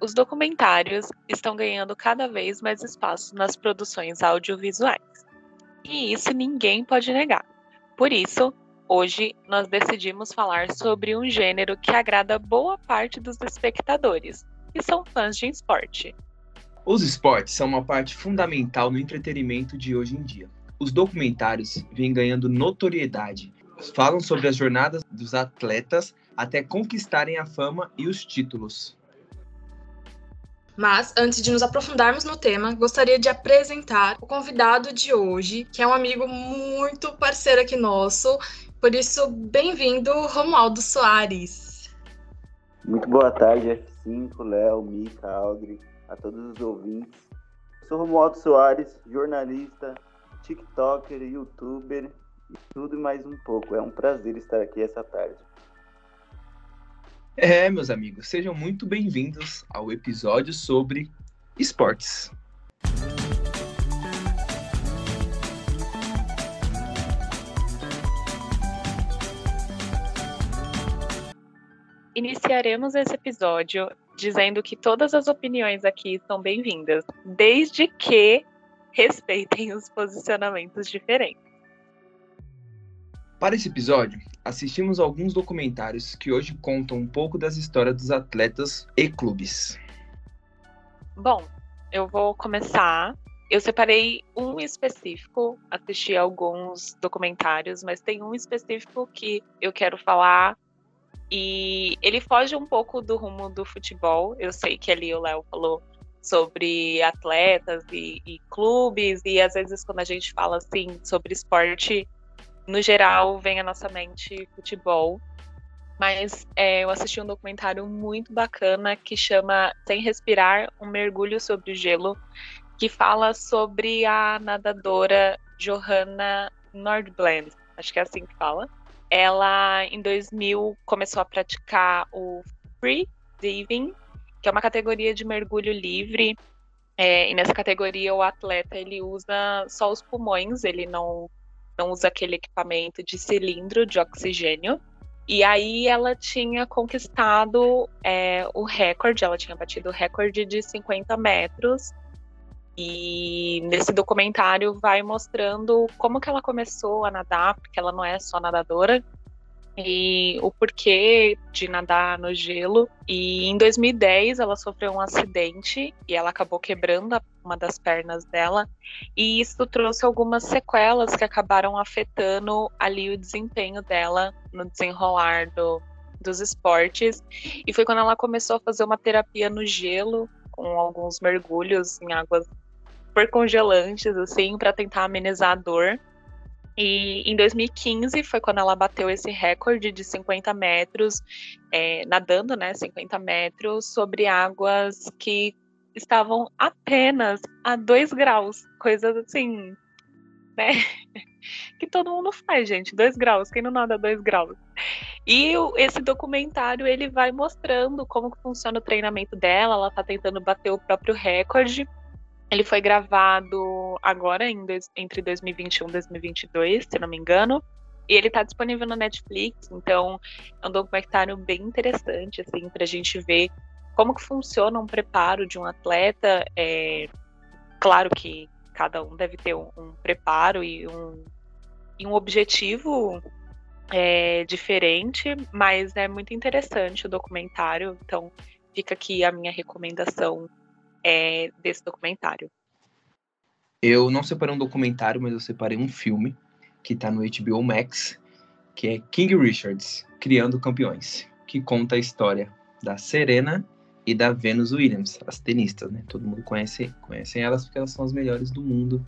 Os documentários estão ganhando cada vez mais espaço nas produções audiovisuais. E isso ninguém pode negar. Por isso, hoje nós decidimos falar sobre um gênero que agrada boa parte dos espectadores, que são fãs de esporte. Os esportes são uma parte fundamental no entretenimento de hoje em dia. Os documentários vêm ganhando notoriedade, falam sobre as jornadas dos atletas até conquistarem a fama e os títulos. Mas, antes de nos aprofundarmos no tema, gostaria de apresentar o convidado de hoje, que é um amigo muito parceiro aqui nosso. Por isso, bem-vindo, Romualdo Soares. Muito boa tarde, F5, Léo, Mica, Aldri, a todos os ouvintes. Eu sou Romualdo Soares, jornalista, TikToker, YouTuber e tudo mais um pouco. É um prazer estar aqui essa tarde. É, meus amigos, sejam muito bem-vindos ao episódio sobre esportes. Iniciaremos esse episódio dizendo que todas as opiniões aqui são bem-vindas, desde que respeitem os posicionamentos diferentes. Para esse episódio, assistimos alguns documentários que hoje contam um pouco das histórias dos atletas e clubes. Bom, eu vou começar. Eu separei um específico, assisti alguns documentários, mas tem um específico que eu quero falar. E ele foge um pouco do rumo do futebol. Eu sei que ali o Léo falou sobre atletas e, e clubes, e às vezes quando a gente fala assim sobre esporte, no geral, vem à nossa mente futebol. Mas é, eu assisti um documentário muito bacana que chama Sem Respirar Um Mergulho sobre o Gelo, que fala sobre a nadadora Johanna Nordblend, acho que é assim que fala. Ela, em 2000, começou a praticar o free diving, que é uma categoria de mergulho livre. É, e nessa categoria, o atleta ele usa só os pulmões, ele não não usa aquele equipamento de cilindro de oxigênio. E aí ela tinha conquistado é, o recorde, ela tinha batido o recorde de 50 metros. E nesse documentário vai mostrando como que ela começou a nadar, porque ela não é só nadadora, e o porquê de nadar no gelo. E em 2010 ela sofreu um acidente e ela acabou quebrando uma das pernas dela, e isso trouxe algumas sequelas que acabaram afetando ali o desempenho dela no desenrolar do, dos esportes. E foi quando ela começou a fazer uma terapia no gelo, com alguns mergulhos em águas super congelantes, assim, para tentar amenizar a dor. E em 2015 foi quando ela bateu esse recorde de 50 metros, é, nadando, né, 50 metros, sobre águas que estavam apenas a 2 graus. Coisas assim, né? Que todo mundo faz, gente. 2 graus, quem não nada 2 graus? E esse documentário ele vai mostrando como funciona o treinamento dela. Ela tá tentando bater o próprio recorde. Ele foi gravado agora em, entre 2021 e 2022, se não me engano. E ele está disponível no Netflix, então é um documentário bem interessante, assim, a gente ver como que funciona um preparo de um atleta. É, claro que cada um deve ter um, um preparo e um, e um objetivo é, diferente, mas é muito interessante o documentário, então fica aqui a minha recomendação é, desse documentário? Eu não separei um documentário, mas eu separei um filme que está no HBO Max, que é King Richards, Criando Campeões, que conta a história da Serena e da Venus Williams, as tenistas, né? Todo mundo conhece, conhece elas porque elas são as melhores do mundo.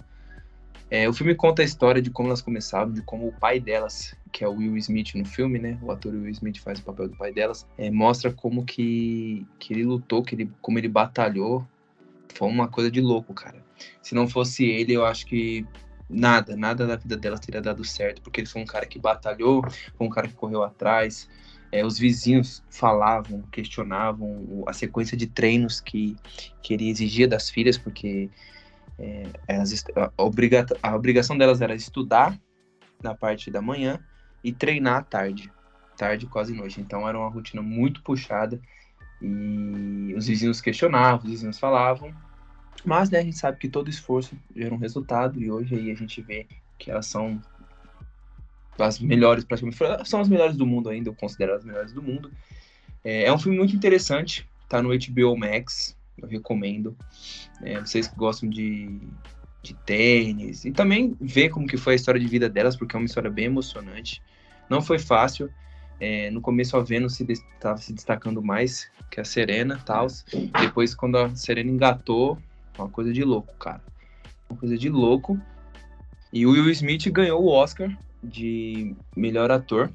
É, o filme conta a história de como elas começaram, de como o pai delas, que é o Will Smith no filme, né? O ator Will Smith faz o papel do pai delas, é, mostra como que, que ele lutou, que ele, como ele batalhou foi uma coisa de louco, cara. Se não fosse ele, eu acho que nada, nada da vida dela teria dado certo, porque ele foi um cara que batalhou, foi um cara que correu atrás. É, os vizinhos falavam, questionavam a sequência de treinos que, que ele exigia das filhas, porque É, elas, a, obriga, a obrigação delas era estudar na parte da manhã e treinar à tarde. Tarde, quase noite. Então era uma rotina muito puxada. E os vizinhos questionavam, os vizinhos falavam. Mas né, a gente sabe que todo esforço gera um resultado. E hoje aí a gente vê que elas são as melhores, praticamente. São as melhores do mundo ainda, eu considero as melhores do mundo. É, é um filme muito interessante. Tá no HBO Max eu recomendo. É, vocês que gostam de, de tênis e também ver como que foi a história de vida delas, porque é uma história bem emocionante. Não foi fácil. É, no começo a Vênus estava se, se, destacando mais que a Serena tal. Depois, quando a Serena engatou, uma coisa de louco, cara. Uma coisa de louco. E o Will Smith ganhou o Oscar de melhor ator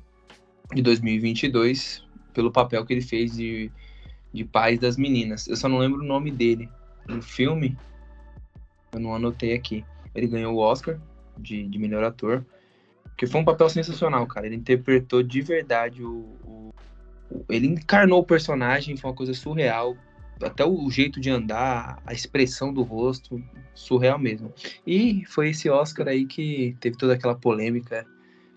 de 2022 pelo papel que ele fez de de pais das meninas. Eu só não lembro o nome dele no filme. Eu não anotei aqui. Ele ganhou o Oscar de, de melhor ator. Que foi um papel sensacional, cara. Ele interpretou de verdade o, o, o, Ele encarnou o personagem, foi uma coisa surreal. Até o jeito de andar, a expressão do rosto, surreal mesmo. E foi esse Oscar aí que teve toda aquela polêmica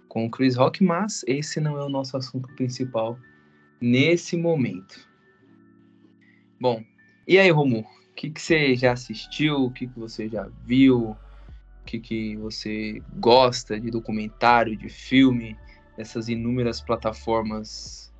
com o Chris Rock, mas esse não é o nosso assunto principal nesse momento. Bom, e aí, Romu? O que, que você já assistiu? O que, que você já viu? Que, que você gosta de documentário, de filme, essas inúmeras plataformas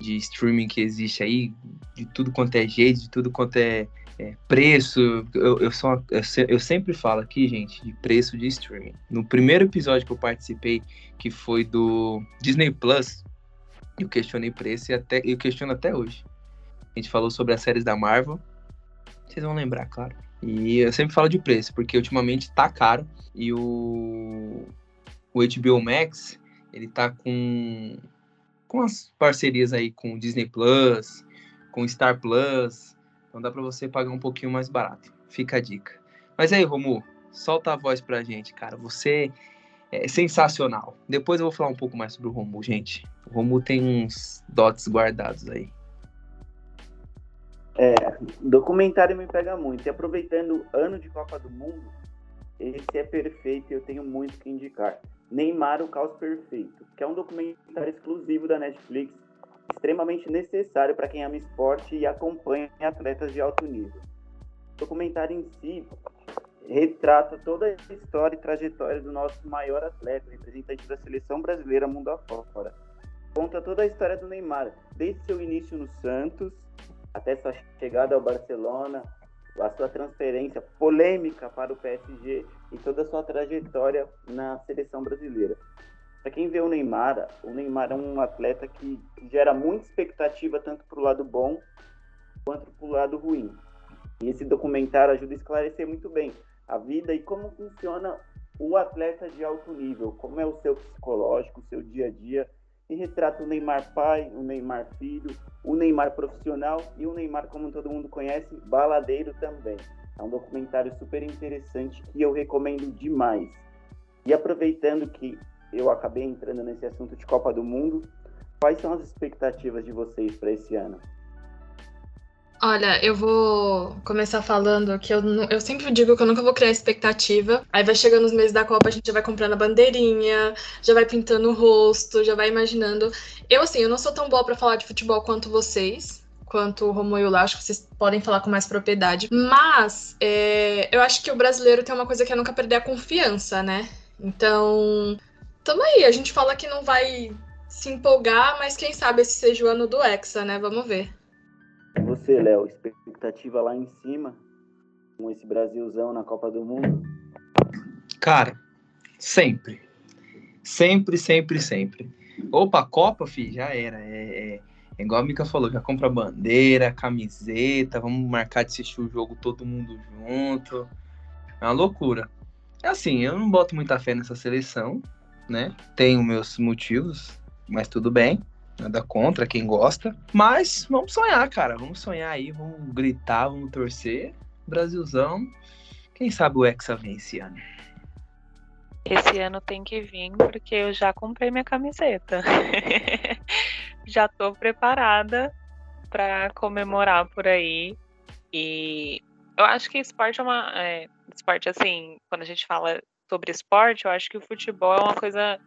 de streaming que existe aí, de tudo quanto é jeito, de tudo quanto é, é preço. Eu, eu, sou, eu, eu sempre falo aqui, gente, de preço de streaming. No primeiro episódio que eu participei, que foi do Disney Plus, eu questionei preço e até, eu questiono até hoje. A gente falou sobre as séries da Marvel. Vocês vão lembrar, claro. E eu sempre falo de preço, porque ultimamente tá caro. E o, o HBO Max, ele tá com, com as parcerias aí com Disney Plus, com Star Plus. Então dá para você pagar um pouquinho mais barato. Fica a dica. Mas aí, Romu, solta a voz pra gente, cara. Você é sensacional. Depois eu vou falar um pouco mais sobre o Romu, gente. O Romu tem uns dots guardados aí. É, documentário me pega muito. E aproveitando o ano de Copa do Mundo, esse é perfeito e eu tenho muito que indicar. Neymar, o caos perfeito, que é um documentário exclusivo da Netflix, extremamente necessário para quem ama esporte e acompanha atletas de alto nível. O documentário em si retrata toda a história e trajetória do nosso maior atleta, representante da seleção brasileira mundo afora. Conta toda a história do Neymar, desde seu início no Santos até sua chegada ao Barcelona, a sua transferência polêmica para o PSG e toda a sua trajetória na seleção brasileira. Para quem vê o Neymar, o Neymar é um atleta que gera muita expectativa tanto para o lado bom quanto para o lado ruim. E esse documentário ajuda a esclarecer muito bem a vida e como funciona o atleta de alto nível, como é o seu psicológico, o seu dia a dia e retrata o Neymar pai, o Neymar filho, o Neymar profissional e o Neymar, como todo mundo conhece, baladeiro também. É um documentário super interessante que eu recomendo demais. E aproveitando que eu acabei entrando nesse assunto de Copa do Mundo, quais são as expectativas de vocês para esse ano? Olha, eu vou começar falando que eu, eu sempre digo que eu nunca vou criar expectativa. Aí vai chegando os meses da Copa, a gente já vai comprando a bandeirinha, já vai pintando o rosto, já vai imaginando. Eu, assim, eu não sou tão boa para falar de futebol quanto vocês, quanto o Romo e o Lá, acho que vocês podem falar com mais propriedade. Mas é, eu acho que o brasileiro tem uma coisa que é nunca perder a confiança, né? Então, tamo aí. A gente fala que não vai se empolgar, mas quem sabe esse seja o ano do Hexa, né? Vamos ver. Você, Léo, expectativa lá em cima com esse Brasilzão na Copa do Mundo? Cara, sempre. Sempre, sempre, sempre. Opa, Copa, fi, já era. É, é, é igual a Mica falou, já compra bandeira, camiseta, vamos marcar de assistir o jogo todo mundo junto. É uma loucura. É assim, eu não boto muita fé nessa seleção, né? Tenho meus motivos, mas tudo bem. Nada contra quem gosta. Mas vamos sonhar, cara. Vamos sonhar aí, vamos gritar, vamos torcer. Brasilzão. Quem sabe o Hexa vem esse ano. Esse ano tem que vir, porque eu já comprei minha camiseta. já tô preparada para comemorar por aí. E eu acho que esporte é uma. É, esporte assim, quando a gente fala sobre esporte, eu acho que o futebol é uma coisa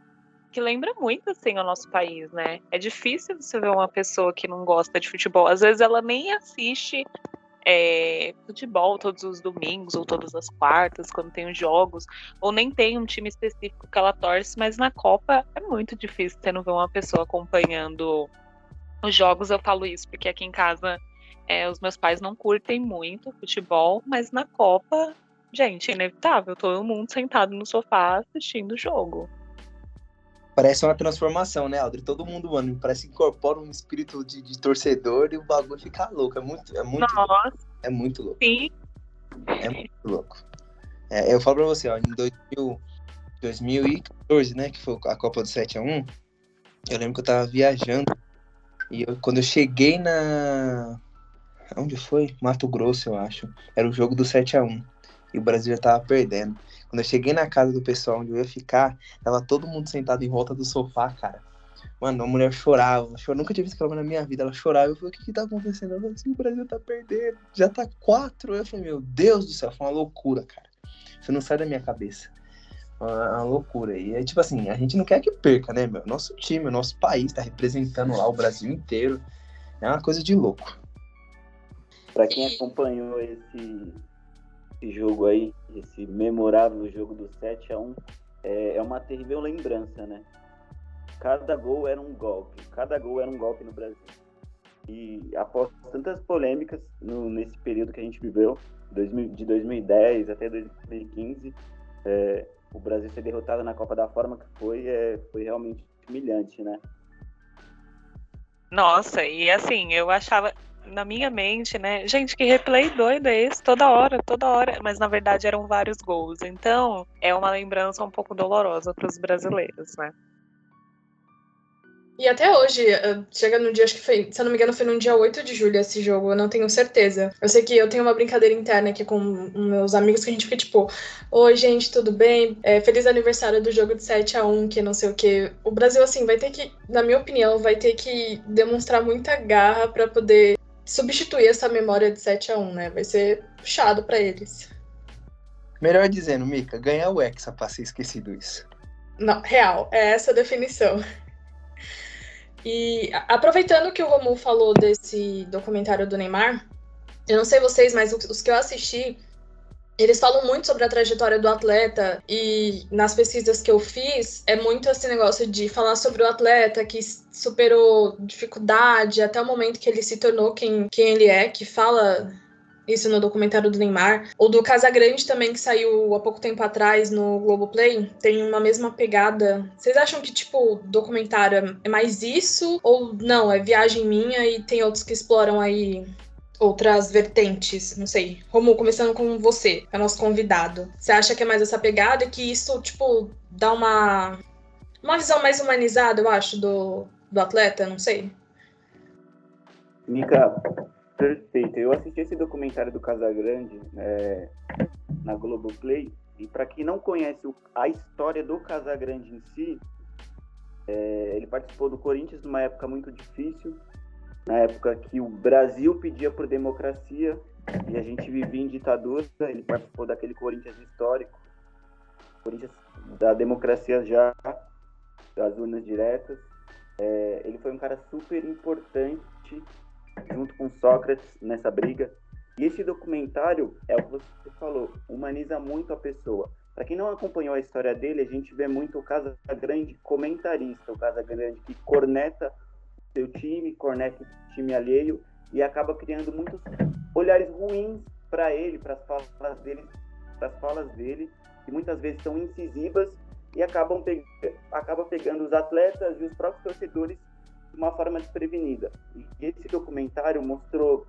que lembra muito assim o nosso país, né? É difícil você ver uma pessoa que não gosta de futebol. Às vezes ela nem assiste é, futebol todos os domingos ou todas as quartas, quando tem os jogos, ou nem tem um time específico que ela torce, mas na Copa é muito difícil você não ver uma pessoa acompanhando os jogos. Eu falo isso porque aqui em casa é, os meus pais não curtem muito futebol, mas na Copa, gente, é inevitável. Todo mundo sentado no sofá assistindo o jogo parece uma transformação, né, Aldri? Todo mundo, mano, parece que incorpora um espírito de, de torcedor e o bagulho fica louco. É muito, é muito, Nossa. Louco. é muito louco. Sim. É muito louco. É, eu falo pra você, ó, em 2000, 2014, né, que foi a Copa do 7x1, eu lembro que eu tava viajando e eu, quando eu cheguei na... Onde foi? Mato Grosso, eu acho. Era o jogo do 7x1 e o Brasil já tava perdendo. Quando eu cheguei na casa do pessoal onde eu ia ficar, tava todo mundo sentado em volta do sofá, cara. Mano, a mulher chorava. Eu nunca tinha visto aquela mulher na minha vida. Ela chorava. Eu falei, o que que tá acontecendo? Ela falou assim, o Brasil tá perdendo. Já tá quatro. Eu falei, meu Deus do céu, foi uma loucura, cara. Isso não sai da minha cabeça. Uma, uma loucura. E é tipo assim, a gente não quer que perca, né, meu? Nosso time, o nosso país tá representando lá o Brasil inteiro. É uma coisa de louco. Pra quem acompanhou esse, esse jogo aí, esse memorável jogo do 7 a 1 é, é uma terrível lembrança, né? Cada gol era um golpe, cada gol era um golpe no Brasil. E após tantas polêmicas no, nesse período que a gente viveu, de 2010 até 2015, é, o Brasil ser derrotado na Copa da forma que foi, é, foi realmente humilhante, né? Nossa, e assim, eu achava, na minha mente, né? Gente, que replay doido é esse? Toda hora, toda hora. Mas na verdade eram vários gols. Então é uma lembrança um pouco dolorosa para os brasileiros, né? E até hoje, eh, chega no dia, acho que foi, se eu não me engano, foi no dia 8 de julho esse jogo, eu não tenho certeza. Eu sei que eu tenho uma brincadeira interna aqui com meus amigos que a gente fica tipo, oi gente, tudo bem? É, feliz aniversário do jogo de 7 a 1 que não sei o que. O Brasil, assim, vai ter que, na minha opinião, vai ter que demonstrar muita garra para poder substituir essa memória de 7 a 1 né? Vai ser puxado para eles. Melhor dizendo, Mika, ganhar o Hexa pra ser esquecido isso. Não, real, é essa a definição. E aproveitando que o Romulo falou desse documentário do Neymar, eu não sei vocês, mas os que eu assisti, eles falam muito sobre a trajetória do atleta e nas pesquisas que eu fiz é muito esse negócio de falar sobre o atleta que superou dificuldade até o momento que ele se tornou quem, quem ele é, que fala isso no documentário do Neymar, ou do Casagrande também que saiu há pouco tempo atrás no Globoplay, tem uma mesma pegada. Vocês acham que tipo documentário é mais isso ou não, é viagem minha e tem outros que exploram aí outras vertentes, não sei. Romulo, começando com você, é nosso convidado. Você acha que é mais essa pegada e que isso, tipo, dá uma uma visão mais humanizada, eu acho, do, do atleta, não sei. Mica, perfeito. Eu assisti esse documentário do Casagrande é, na Globoplay e para quem não conhece a história do Casagrande em si, é, ele participou do Corinthians numa época muito difícil, na época que o Brasil pedia por democracia e a gente vivia em ditadura, ele participou daquele Corinthians histórico, Corinthians da democracia já, das urnas diretas. É, ele foi um cara super importante junto com Sócrates nessa briga. E esse documentário é o que você falou, humaniza muito a pessoa. Para quem não acompanhou a história dele, a gente vê muito o Casa Grande comentarista, o Casa Grande que corneta seu time, corneta time alheio e acaba criando muitos olhares ruins para ele, para as falas dele, para as falas dele, que muitas vezes são incisivas e acabam pe acaba pegando os atletas e os próprios torcedores de uma forma desprevenida. E esse documentário mostrou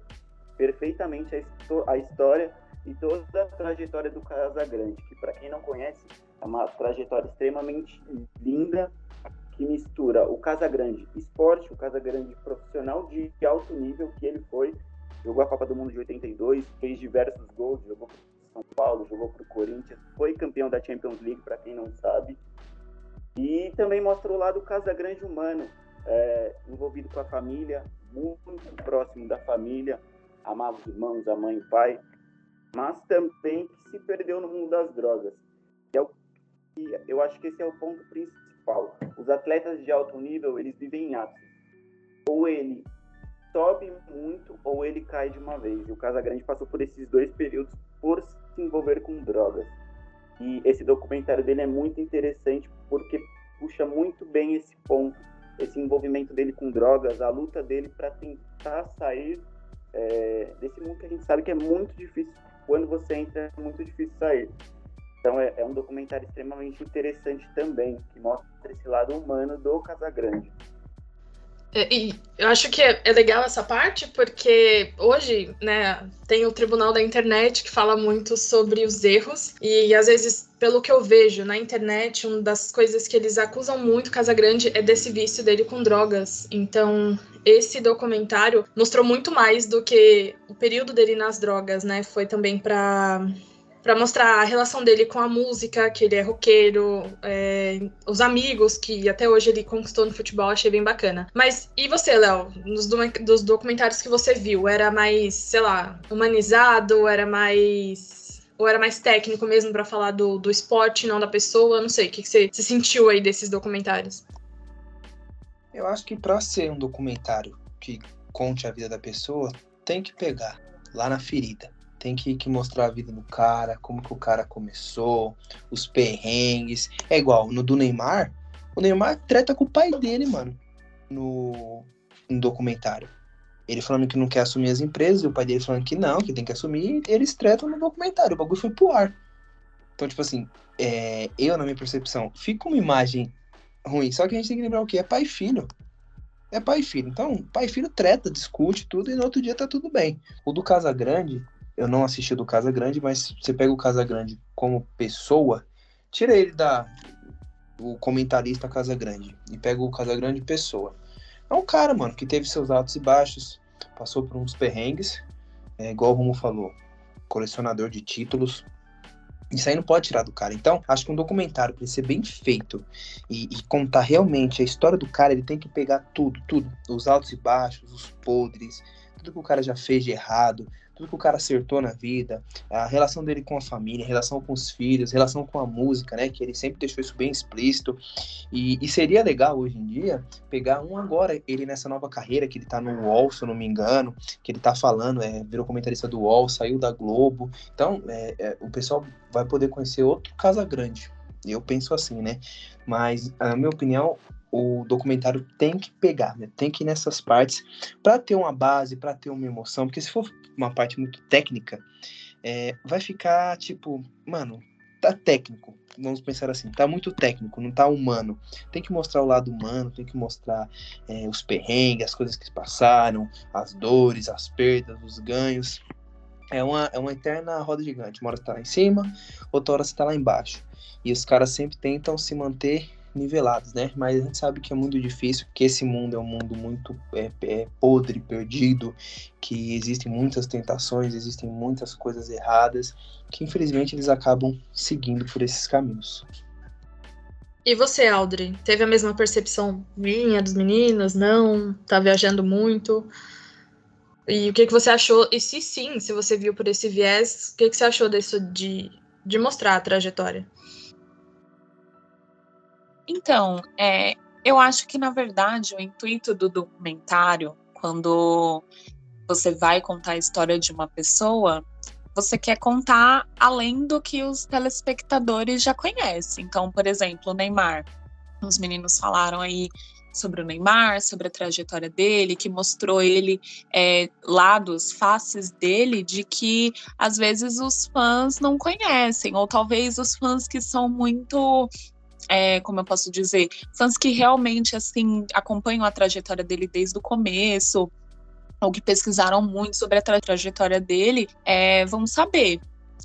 perfeitamente a, a história e toda a trajetória do Casagrande, que para quem não conhece, é uma trajetória extremamente linda que mistura o Casagrande esporte, o Casagrande profissional de alto nível que ele foi, jogou a Copa do Mundo de 82, fez diversos gols, jogou para São Paulo, jogou para o Corinthians, foi campeão da Champions League, para quem não sabe, e também mostra o lado Casagrande humano, é, envolvido com a família, muito próximo da família, amava os irmãos, a mãe, o pai, mas também que se perdeu no mundo das drogas. É o, eu acho que esse é o ponto principal. Os atletas de alto nível, eles vivem em ápice. Ou ele sobe muito ou ele cai de uma vez. E o Casagrande passou por esses dois períodos por se envolver com drogas. E esse documentário dele é muito interessante porque puxa muito bem esse ponto, esse envolvimento dele com drogas, a luta dele para tentar sair é, desse mundo que a gente sabe que é muito difícil. Quando você entra, é muito difícil sair. Então é, é um documentário extremamente interessante também, que mostra esse lado humano do Casagrande. É, e eu acho que é, é, legal essa parte porque hoje, né, tem o Tribunal da Internet que fala muito sobre os erros e às vezes, pelo que eu vejo na internet, uma das coisas que eles acusam muito Casagrande é desse vício dele com drogas. Então, esse documentário mostrou muito mais do que o período dele nas drogas, né? Foi também para para mostrar a relação dele com a música, que ele é roqueiro, é, os amigos que até hoje ele conquistou no futebol, achei bem bacana. Mas e você, Léo? Nos do, dos documentários que você viu, era mais, sei lá, humanizado, era mais ou era mais técnico mesmo para falar do, do esporte, não da pessoa? Não sei, o que, que você, você sentiu aí desses documentários? Eu acho que para ser um documentário que conte a vida da pessoa, tem que pegar lá na ferida tem que, que, mostrar a vida do cara, como que o cara começou, os perrengues. É igual, no do Neymar, o Neymar treta com o pai dele, mano, no, no documentário. Ele falando que não quer assumir as empresas, e o pai dele falando que não, que tem que assumir, e eles tretam no documentário. O bagulho foi pro ar. Então, tipo assim, é, eu, na minha percepção, fica uma imagem ruim. Só que a gente tem que lembrar o quê? É pai e filho. É pai e filho. Então, pai e filho treta, discute tudo, e no outro dia tá tudo bem. O do Casa Grande, eu não assisti do Casa Grande, mas você pega o Casa Grande como pessoa, tira ele da o comentarista Casa Grande e pega o Casa Grande pessoa. É um cara, mano, que teve seus altos e baixos, passou por uns perrengues, é, igual o Romo falou, colecionador de títulos. Isso aí não pode tirar do cara. Então, acho que um documentário, para ser bem feito e, e, contar realmente a história do cara, ele tem que pegar tudo, tudo. Os altos e baixos, os podres, tudo que o cara já fez de errado, tudo que o cara acertou na vida, a relação dele com a família, a relação com os filhos, a relação com a música, né? Que ele sempre deixou isso bem explícito. E, e, seria legal hoje em dia pegar um agora, ele nessa nova carreira, que ele tá no UOL, se eu não me engano, que ele tá falando, é, virou comentarista do UOL, saiu da Globo. Então, é, é, o pessoal vai poder conhecer outro Casa Grande. Eu penso assim, né? Mas, na minha opinião, o documentário tem que pegar, né? Tem que ir nessas partes para ter uma base, para ter uma emoção, porque se for uma parte muito técnica, é, vai ficar tipo, mano, tá técnico. Vamos pensar assim, tá muito técnico, não tá humano. Tem que mostrar o lado humano, tem que mostrar é, os perrengues, as coisas que passaram, as dores, as perdas, os ganhos. É uma, é uma eterna roda gigante. Uma hora você tá lá em cima, outra hora você tá lá embaixo. E os caras sempre tentam se manter nivelados, né? Mas a gente sabe que é muito difícil, que esse mundo é um mundo muito é, é, podre, perdido, que existem muitas tentações, existem muitas coisas erradas, que infelizmente eles acabam seguindo por esses caminhos. E você, Audrey, teve a mesma percepção minha dos meninos? Não? Tá viajando muito? E o que, que você achou? E se sim, se você viu por esse viés, o que, que você achou disso de, de mostrar a trajetória? Então, é, eu acho que, na verdade, o intuito do documentário, quando você vai contar a história de uma pessoa, você quer contar além do que os telespectadores já conhecem. Então, por exemplo, o Neymar. Os meninos falaram aí sobre o Neymar, sobre a trajetória dele, que mostrou ele é, lados, faces dele, de que às vezes os fãs não conhecem, ou talvez os fãs que são muito é, como eu posso dizer, fãs que realmente assim acompanham a trajetória dele desde o começo, ou que pesquisaram muito sobre a tra trajetória dele, é, vão saber.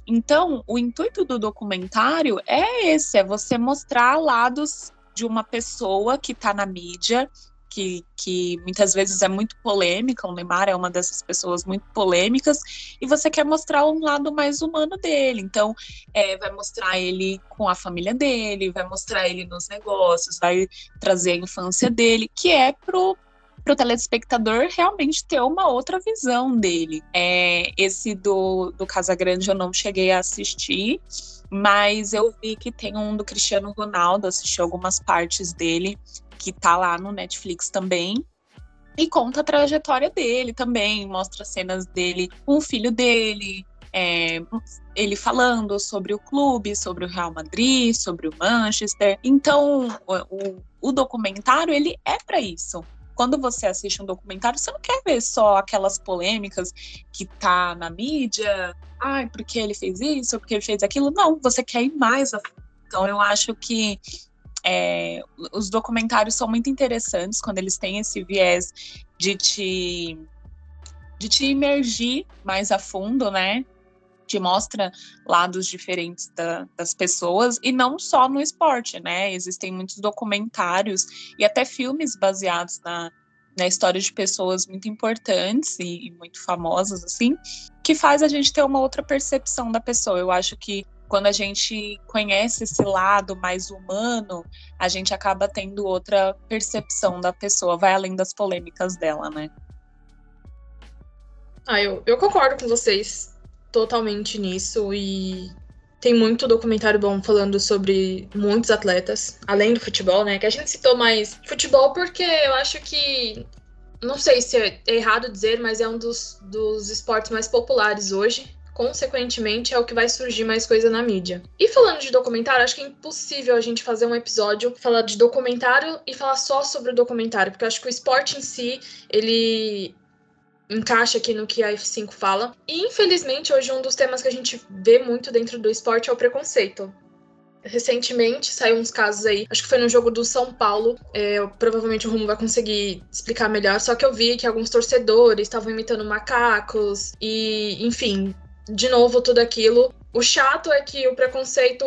Então, o intuito do documentário é esse: é você mostrar lados de uma pessoa que está na mídia, que, que muitas vezes é muito polêmica, o Neymar é uma dessas pessoas muito polêmicas, e você quer mostrar um lado mais humano dele. Então, é, vai mostrar ele com a família dele, vai mostrar ele nos negócios, vai trazer a infância dele, que é pro para o telespectador realmente ter uma outra visão dele. É, esse do, do Casagrande eu não cheguei a assistir, mas eu vi que tem um do Cristiano Ronaldo, assisti algumas partes dele, que tá lá no Netflix também. E conta a trajetória dele também, mostra cenas dele com o filho dele, é, ele falando sobre o clube, sobre o Real Madrid, sobre o Manchester. Então, o, o documentário ele é para isso. Quando você assiste um documentário, você não quer ver só aquelas polêmicas que tá na mídia, ai, porque ele fez isso, porque ele fez aquilo. Não, você quer ir mais a. Então, eu acho que é, os documentários são muito interessantes quando eles têm esse viés de te de te imergir mais a fundo, né? Te mostra lados diferentes da, das pessoas e não só no esporte, né? Existem muitos documentários e até filmes baseados na, na história de pessoas muito importantes e, e muito famosas, assim, que faz a gente ter uma outra percepção da pessoa. Eu acho que quando a gente conhece esse lado mais humano, a gente acaba tendo outra percepção da pessoa, vai além das polêmicas dela, né? Ah, eu, eu concordo com vocês totalmente nisso e tem muito documentário bom falando sobre muitos atletas, além do futebol, né? Que a gente citou mais futebol porque eu acho que não sei se é errado dizer, mas é um dos, dos esportes mais populares hoje consequentemente, é o que vai surgir mais coisa na mídia. E falando de documentário, acho que é impossível a gente fazer um episódio falar de documentário e falar só sobre o documentário, porque eu acho que o esporte em si, ele encaixa aqui no que a F5 fala. E infelizmente, hoje um dos temas que a gente vê muito dentro do esporte é o preconceito. Recentemente saiu uns casos aí, acho que foi no jogo do São Paulo. É, provavelmente o Rumo vai conseguir explicar melhor. Só que eu vi que alguns torcedores estavam imitando macacos e, enfim, de novo, tudo aquilo. O chato é que o preconceito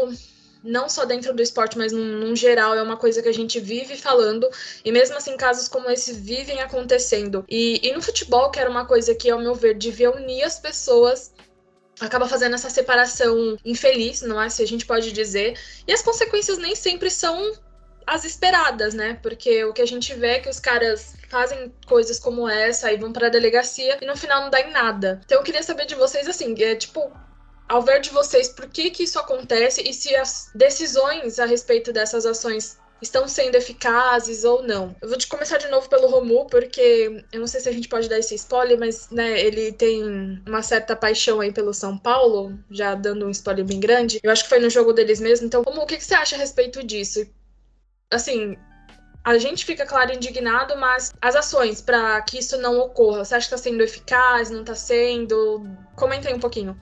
não só dentro do esporte, mas num, num, geral, é uma coisa que a gente vive falando, e mesmo assim, casos como esse vivem acontecendo. E, e no futebol, que era uma coisa que, ao meu ver, devia unir as pessoas. Acaba fazendo essa separação infeliz, não é? Se a gente pode dizer. E as consequências nem sempre são as esperadas, né? Porque o que a gente vê é que os caras fazem coisas como essa e vão para a delegacia e no final não dá em nada. Então eu queria saber de vocês assim, é tipo ao ver de vocês por que que isso acontece e se as decisões a respeito dessas ações estão sendo eficazes ou não. Eu vou começar de novo pelo Romu, porque eu não sei se a gente pode dar esse spoiler, mas né, ele tem uma certa paixão aí pelo São Paulo, já dando um spoiler bem grande. Eu acho que foi no jogo deles mesmo. Então, Romu, o que, que você acha a respeito disso? Assim, a gente fica, claro, indignado, mas as ações para que isso não ocorra, você acha que está sendo eficaz, não está sendo? Comenta aí um pouquinho.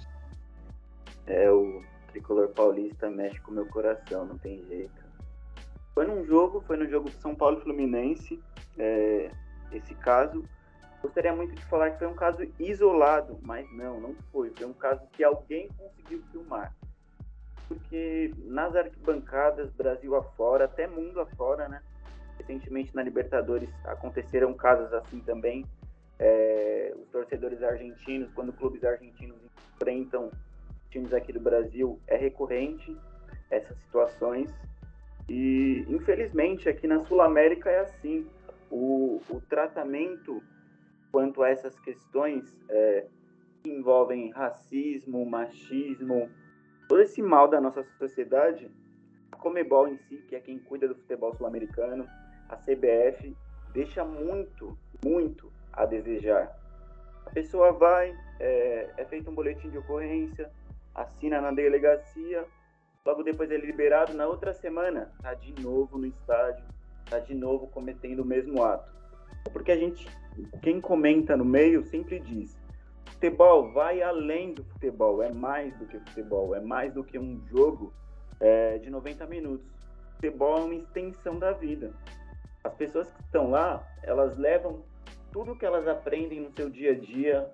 É, o tricolor paulista mexe com o meu coração, não tem jeito. Foi num jogo, foi no jogo São Paulo Fluminense, é, esse caso. Gostaria muito de falar que foi um caso isolado, mas não, não foi. Foi um caso que alguém conseguiu filmar. Porque nas arquibancadas, Brasil afora, até mundo afora, né? Recentemente na Libertadores aconteceram casos assim também. É, os torcedores argentinos, quando clubes argentinos enfrentam times aqui do Brasil, é recorrente essas situações. E infelizmente aqui na Sul América é assim. O, o tratamento quanto a essas questões é, que envolvem racismo, machismo, todo esse mal da nossa sociedade, a Comebol em si, que é quem cuida do futebol sul-americano, a CBF deixa muito, muito a desejar. A pessoa vai, é, é feito um boletim de ocorrência, assina na delegacia, logo depois é liberado, na outra semana está de novo no estádio, está de novo cometendo o mesmo ato. Porque a gente, quem comenta no meio sempre diz, futebol vai além do futebol, é mais do que futebol, é mais do que um jogo é, de 90 minutos. Futebol é uma extensão da vida. As pessoas que estão lá, elas levam tudo que elas aprendem no seu dia a dia,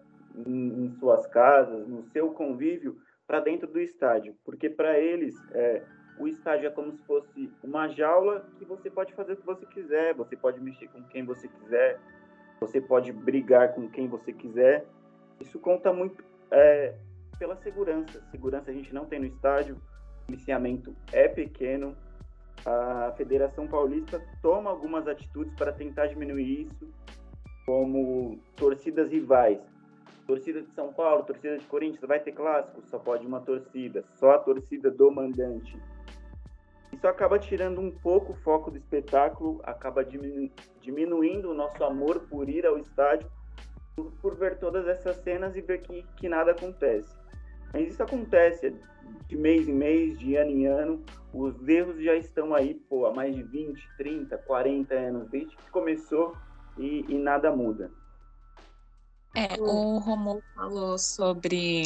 em, em suas casas, no seu convívio, para dentro do estádio. Porque para eles, é, o estádio é como se fosse uma jaula que você pode fazer o que você quiser, você pode mexer com quem você quiser, você pode brigar com quem você quiser. Isso conta muito é, pela segurança. Segurança a gente não tem no estádio, o policiamento é pequeno, a Federação Paulista toma algumas atitudes para tentar diminuir isso, como torcidas rivais. Torcida de São Paulo, torcida de Corinthians, vai ter clássico? Só pode uma torcida, só a torcida do mandante. Isso acaba tirando um pouco o foco do espetáculo, acaba diminu diminuindo o nosso amor por ir ao estádio, por, ver todas essas cenas e ver que, que nada acontece. Mas isso acontece de mês em mês, de ano em ano. Os erros já estão aí pô, há mais de 20, 30, 40 anos, desde que começou e, e nada muda. É, o Romulo falou sobre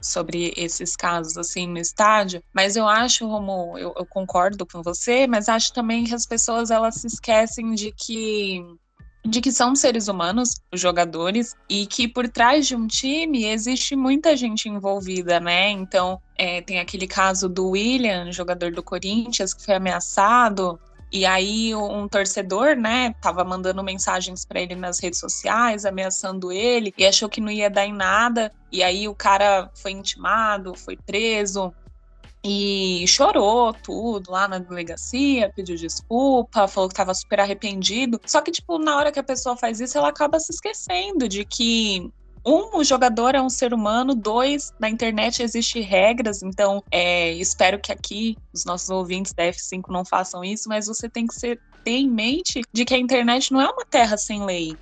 sobre esses casos assim no estádio, mas eu acho, Romulo, eu, eu, concordo com você, mas acho também que as pessoas elas se esquecem de que de que são seres humanos, os jogadores, e que por trás de um time existe muita gente envolvida, né? Então, é, tem aquele caso do William, jogador do Corinthians, que foi ameaçado. E aí um torcedor, né, tava mandando mensagens para ele nas redes sociais, ameaçando ele, e achou que não ia dar em nada. E aí o cara foi intimado, foi preso e chorou tudo lá na delegacia, pediu desculpa, falou que estava super arrependido. Só que, tipo, na hora que a pessoa faz isso, ela acaba se esquecendo de que um, o jogador é um ser humano, dois, na internet existem regras, então é, espero que aqui os nossos ouvintes da F5 não façam isso, mas você tem que ser, ter em mente de que a internet não é uma terra sem lei.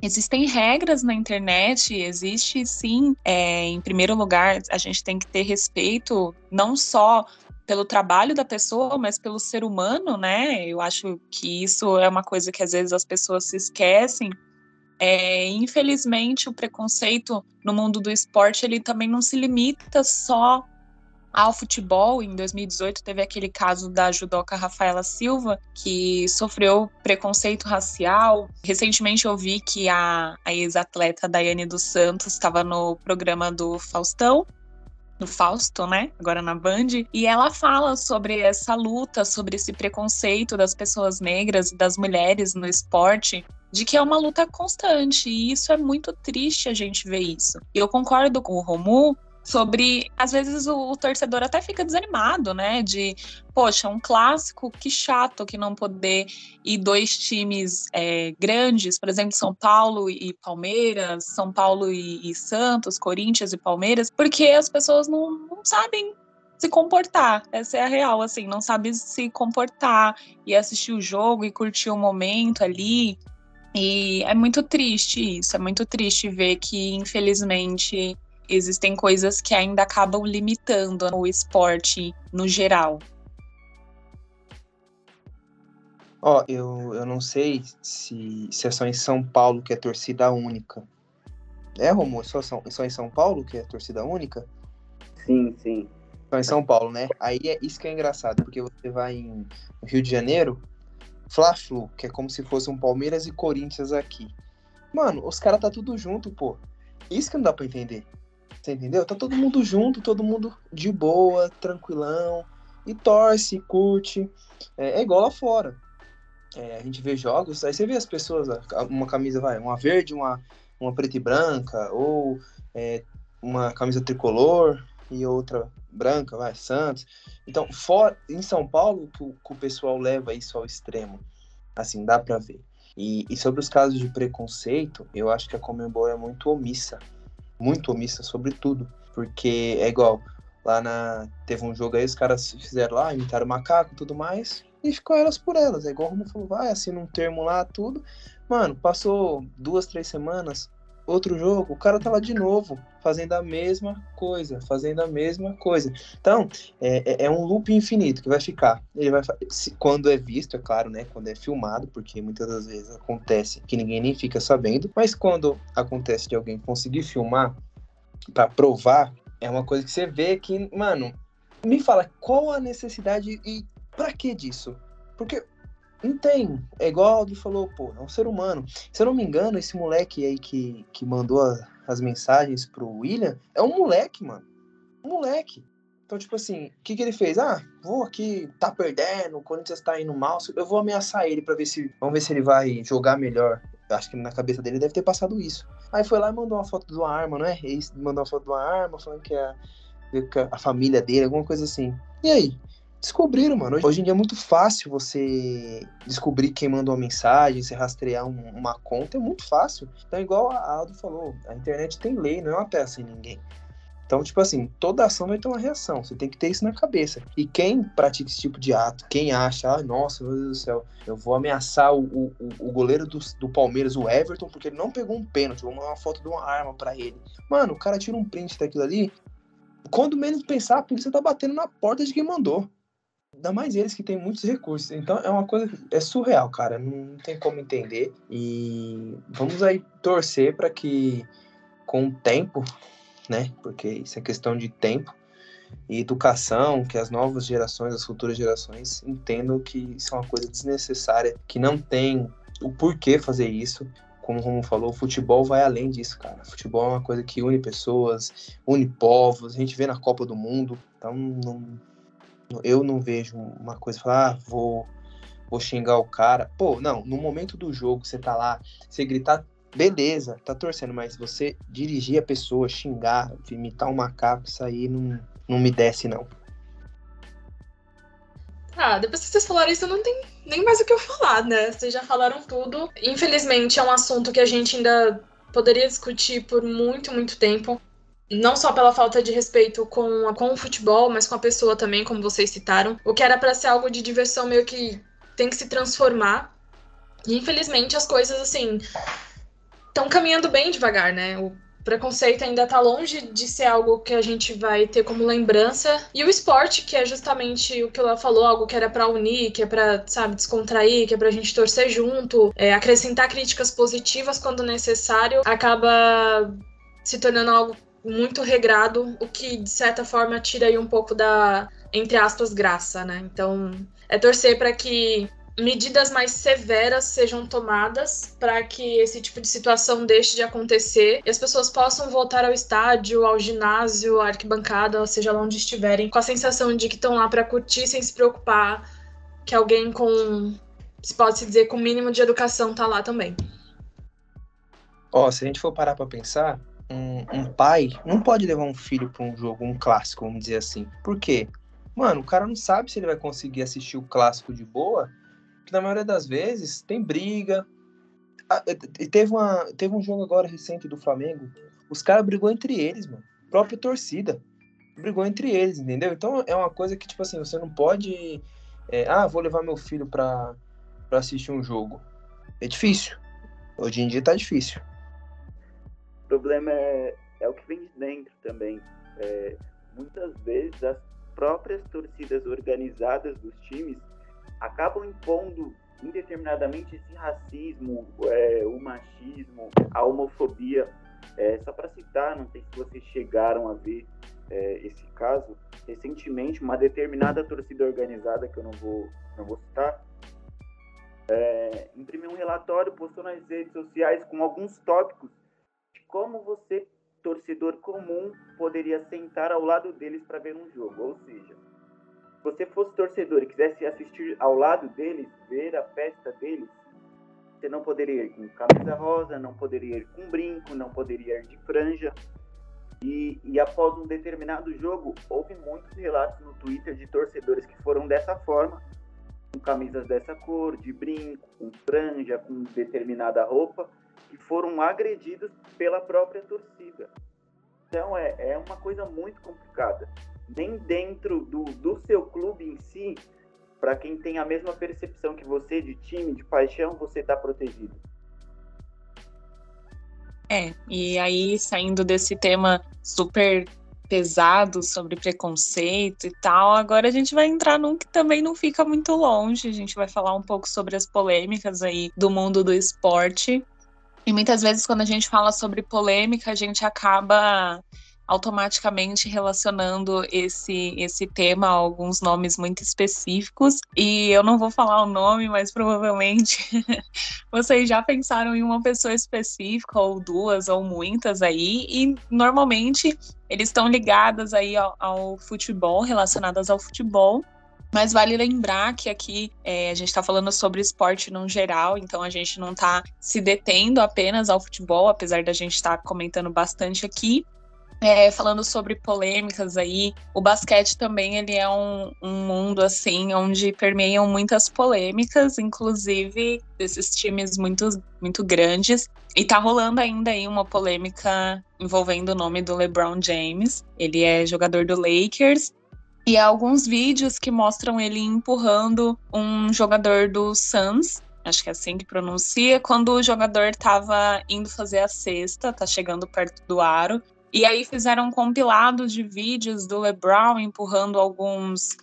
Existem regras na internet, existe sim, é, em primeiro lugar, a gente tem que ter respeito não só pelo trabalho da pessoa, mas pelo ser humano, né? Eu acho que isso é uma coisa que às vezes as pessoas se esquecem. É, infelizmente, o preconceito no mundo do esporte ele também não se limita só ao futebol. Em 2018 teve aquele caso da judoca Rafaela Silva, que sofreu preconceito racial. Recentemente eu vi que a, a ex-atleta Daiane dos Santos estava no programa do Faustão, do Fausto, né? Agora na Band. E ela fala sobre essa luta, sobre esse preconceito das pessoas negras e das mulheres no esporte. De que é uma luta constante, e isso é muito triste a gente ver isso. Eu concordo com o Romu sobre às vezes o, o, torcedor até fica desanimado, né? De poxa, um clássico, que chato que não poder ir dois times é, grandes, por exemplo, São Paulo e Palmeiras, São Paulo e, e Santos, Corinthians e Palmeiras, porque as pessoas não, não sabem se comportar. Essa é a real, assim, não sabe se comportar e assistir o jogo e curtir o momento ali. E é muito triste isso, é muito triste ver que, infelizmente, existem coisas que ainda acabam limitando o esporte no geral. Ó, oh, eu, eu não sei se, se é só em São Paulo que é torcida única. É, Romulo? Só, só, só em São Paulo que é torcida única? Sim, sim. Só em São Paulo, né? Aí é isso que é engraçado, porque você vai em Rio de Janeiro, Fla-Flu, que é como se fosse um Palmeiras e Corinthians aqui. Mano, os caras tá tudo junto, pô. Isso que não dá pra entender. Você entendeu? Tá todo mundo junto, todo mundo de boa, tranquilão, e torce, curte. É, é igual lá fora. É, a gente vê jogos, aí você vê as pessoas, uma camisa, vai, uma verde, uma, uma preta e branca, ou é, uma camisa tricolor e outra branca, vai, Santos. Então, fora, em São Paulo, que o, que o pessoal leva isso ao extremo. Assim, dá pra ver. E, e sobre os casos de preconceito, eu acho que a Comembol é muito omissa muito omissa sobre tudo. Porque é igual, lá na. Teve um jogo aí, os caras fizeram lá, imitaram macaco e tudo mais, e ficou elas por elas. É igual o Romulo falou, vai, assina um termo lá, tudo. Mano, passou duas, três semanas, outro jogo, o cara tá lá de novo, fazendo a mesma coisa, fazendo a mesma coisa. Então, é, é, é um loop infinito que vai ficar. Ele vai se, quando é visto, é claro, né? Quando é filmado, porque muitas das vezes acontece que ninguém nem fica sabendo, mas quando acontece de alguém conseguir filmar para provar, é uma coisa que você vê que, mano, me fala qual a necessidade e para que disso? Porque não tem. É igual alguém falou, pô, é um ser humano. Se eu não me engano, esse moleque aí que, que mandou a, as mensagens pro William é um moleque, mano. Um moleque. Então, tipo assim, o que, que ele fez? Ah, vou aqui, tá perdendo, o Corinthians tá indo mal, eu vou ameaçar ele para ver se. Vamos ver se ele vai jogar melhor. Acho que na cabeça dele deve ter passado isso. Aí foi lá e mandou uma foto de uma arma, não é? Ele mandou uma foto de uma arma, falando que é a, a família dele, alguma coisa assim. E aí? Descobriram, mano. Hoje em dia é muito fácil você descobrir quem mandou uma mensagem, você rastrear um, uma conta, é muito fácil. Então, igual a Aldo falou, a internet tem lei, não é uma peça em ninguém. Então, tipo assim, toda ação vai ter uma reação. Você tem que ter isso na cabeça. E quem pratica esse tipo de ato, quem acha, ah, nossa, meu Deus do céu, eu vou ameaçar o, o, o goleiro do, do, Palmeiras, o Everton, porque ele não pegou um pênalti, vou mandar uma foto de uma arma para ele. Mano, o cara tira um print daquilo ali. Quando menos pensar, a polícia tá batendo na porta de quem mandou. Ainda mais eles que têm muitos recursos. Então é uma coisa. É surreal, cara. Não tem como entender. E vamos aí torcer para que, com o tempo, né? Porque isso é questão de tempo e educação, que as novas gerações, as futuras gerações entendam que isso é uma coisa desnecessária, que não tem o porquê fazer isso. Como o Romo falou, o futebol vai além disso, cara. O futebol é uma coisa que une pessoas, une povos, a gente vê na Copa do Mundo. Então, não, eu não vejo uma coisa, falar, ah, vou, vou xingar o cara. Pô, não, no momento do jogo, você tá lá, você gritar beleza, tá torcendo, mas você dirigir a pessoa, xingar, imitar um macaco, isso aí não, não me desce, não. Ah, depois que vocês falaram isso, não tem nem mais o que eu falar, né? Vocês já falaram tudo. Infelizmente, é um assunto que a gente ainda poderia discutir por muito, muito tempo. Não só pela falta de respeito com, a, com o futebol, mas com a pessoa também, como vocês citaram. O que era para ser algo de diversão meio que tem que se transformar. E infelizmente as coisas, assim, estão caminhando bem devagar, né? O preconceito ainda está longe de ser algo que a gente vai ter como lembrança. E o esporte, que é justamente o que ela falou, algo que era para unir, que é para, sabe, descontrair, que é pra gente torcer junto, é, acrescentar críticas positivas quando necessário, acaba se tornando algo muito regrado, o que de certa forma tira aí um pouco da entre aspas graça, né? Então, é torcer para que medidas mais severas sejam tomadas para que esse tipo de situação deixe de acontecer e as pessoas possam voltar ao estádio, ao ginásio, à arquibancada, seja lá onde estiverem, com a sensação de que estão lá para curtir sem se preocupar que alguém com, se pode se dizer, com mínimo de educação tá lá também. Ó, oh, se a gente for parar para pensar, um, um, pai não pode levar um filho para um jogo, um clássico, vamos dizer assim. Por quê? Mano, o cara não sabe se ele vai conseguir assistir o clássico de boa que na maioria das vezes tem briga. E teve, uma, teve um jogo agora recente do Flamengo, os caras brigou entre eles, mano. Própria torcida brigou entre eles, entendeu? Então é uma coisa que, tipo assim, você não pode. É, ah, vou levar meu filho pra, pra assistir um jogo. É difícil. Hoje em dia tá difícil. O problema é, é o que vem de dentro também. É, muitas vezes as próprias torcidas organizadas dos times acabam impondo indeterminadamente esse racismo, é, o machismo, a homofobia. É, só para citar, não sei se vocês chegaram a ver é, esse caso, recentemente uma determinada torcida organizada, que eu não vou, não vou citar, é, imprimiu um relatório, postou nas redes sociais com alguns tópicos como você, torcedor comum, poderia sentar ao lado deles para ver um jogo. Ou seja, se você fosse torcedor e quisesse assistir ao lado deles, ver a festa deles, você não poderia ir com camisa rosa, não poderia ir com brinco, não poderia ir de franja. E, e após um determinado jogo, houve muitos relatos no Twitter de torcedores que foram dessa forma, com camisas dessa cor, de brinco, com franja, com determinada roupa, que foram agredidos pela própria torcida. Então é, é uma coisa muito complicada nem dentro do, do seu clube em si, para quem tem a mesma percepção que você de time, de paixão, você está protegido. É, e aí saindo desse tema super pesado sobre preconceito e tal, agora a gente vai entrar num que também não fica muito longe. A gente vai falar um pouco sobre as polêmicas aí do mundo do esporte. E muitas vezes quando a gente fala sobre polêmica, a gente acaba automaticamente relacionando esse, esse tema a alguns nomes muito específicos. E eu não vou falar o nome, mas provavelmente vocês já pensaram em uma pessoa específica, ou duas, ou muitas aí, e normalmente eles estão ligadas aí ao, ao futebol, relacionadas ao futebol. Mas vale lembrar que aqui é, a gente está falando sobre esporte no geral, então a gente não está se detendo apenas ao futebol, apesar da gente estar tá comentando bastante aqui. é, falando sobre polêmicas aí, o basquete também ele é um, um, mundo assim onde permeiam muitas polêmicas, inclusive desses times muito, muito grandes. E tá rolando ainda aí uma polêmica envolvendo o nome do LeBron James. Ele é jogador do Lakers. E há alguns vídeos que mostram ele empurrando um jogador do Suns acho que é assim que pronuncia, quando o jogador estava indo fazer a cesta, tá chegando perto do aro, e aí fizeram um compilado de vídeos do LeBron empurrando alguns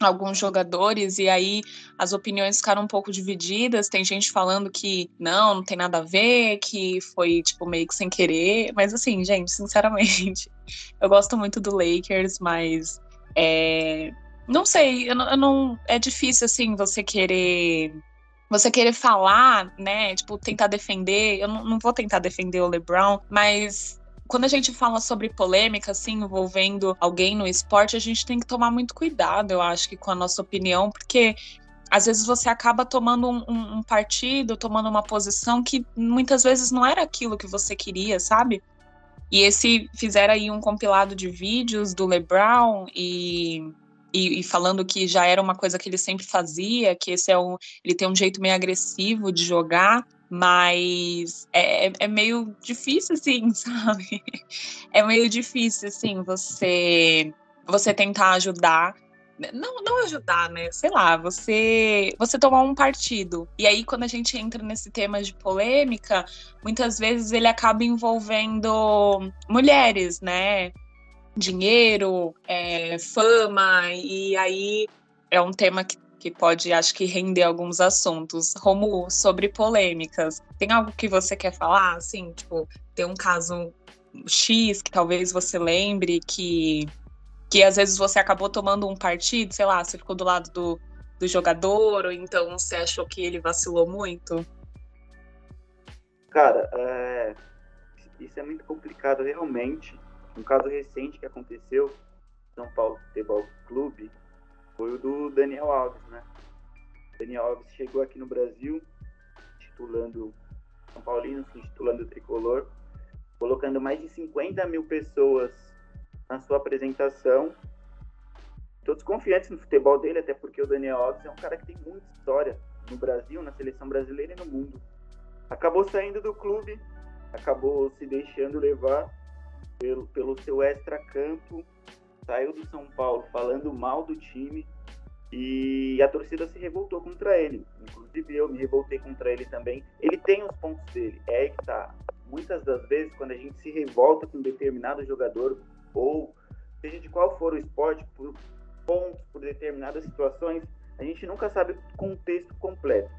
alguns jogadores e aí as opiniões ficaram um pouco divididas. Tem gente falando que não, não tem nada a ver, que foi tipo meio que sem querer, mas assim, gente, sinceramente, eu gosto muito do Lakers, mas é, não sei, eu não, eu não é difícil assim você querer você querer falar, né? Tipo, tentar defender. Eu não, não vou tentar defender o LeBron, mas quando a gente fala sobre polêmica, assim, envolvendo alguém no esporte, a gente tem que tomar muito cuidado, eu acho, que com a nossa opinião, porque às vezes você acaba tomando um, um, um, partido, tomando uma posição que muitas vezes não era aquilo que você queria, sabe? E esse fizeram aí um compilado de vídeos do LeBron e e, e, falando que já era uma coisa que ele sempre fazia, que esse é um, ele tem um jeito meio agressivo de jogar, mas é, é, é meio difícil, assim, sabe? É meio difícil, assim, você você tentar ajudar não, não ajudar, né? Sei lá, você você tomar um partido. E aí, quando a gente entra nesse tema de polêmica, muitas vezes ele acaba envolvendo mulheres, né? dinheiro, é, fama, e aí é um tema que, que pode, acho que, render alguns assuntos. Romulo, sobre polêmicas, tem algo que você quer falar? Assim, tipo, tem um caso X que talvez você lembre que, que às vezes você acabou tomando um partido, sei lá, você ficou do lado do, do jogador, ou então você achou que ele vacilou muito? Cara, é... isso é muito complicado realmente. Um caso recente que aconteceu São Paulo Futebol Clube foi o do Daniel Alves, né? Daniel Alves chegou aqui no Brasil, titulando São Paulino, titulando o Tricolor, colocando mais de 50 mil pessoas na sua apresentação. Todos confiantes no futebol dele, até porque o Daniel Alves é um cara que tem muita história no Brasil, na seleção brasileira e no mundo. Acabou saindo do clube, acabou se deixando levar pelo, pelo seu extra-campo, saiu do São Paulo falando mal do time e a torcida se revoltou contra ele. Inclusive eu me revoltei contra ele também. Ele tem os pontos dele, é aí que tá. Muitas das vezes, quando a gente se revolta com um determinado jogador, ou seja de qual for o esporte, por pontos, por determinadas situações, a gente nunca sabe o contexto completo.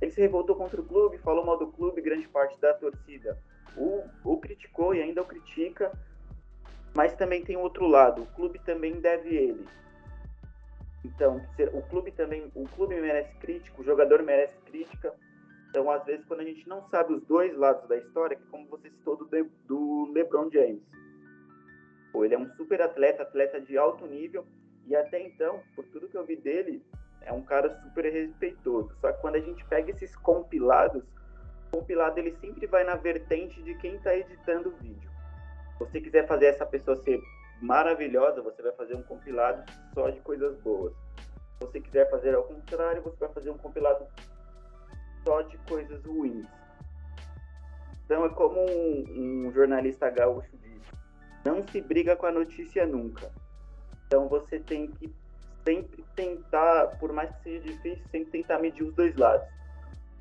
Ele se revoltou contra o clube, falou mal do clube, grande parte da torcida o, o criticou e ainda o critica, mas também tem outro lado, o clube também deve ele. Então, o clube também, o clube merece crítica, o jogador merece crítica. Então, às vezes, quando a gente não sabe os dois lados da história, como você citou do, do LeBron James, pô, ele é um super atleta, atleta de alto nível, e até então, por tudo que eu vi dele, é um cara super respeitoso. Só que quando a gente pega esses compilados, compilado ele sempre vai na vertente de quem está editando o vídeo. Se você quiser fazer essa pessoa ser maravilhosa, você vai fazer um compilado só de coisas boas. Se você quiser fazer ao contrário, você vai fazer um compilado só de coisas ruins. Então é como um, um jornalista gaúcho não se briga com a notícia nunca. Então você tem que sempre tentar, por mais que seja difícil, sempre tentar medir os dois lados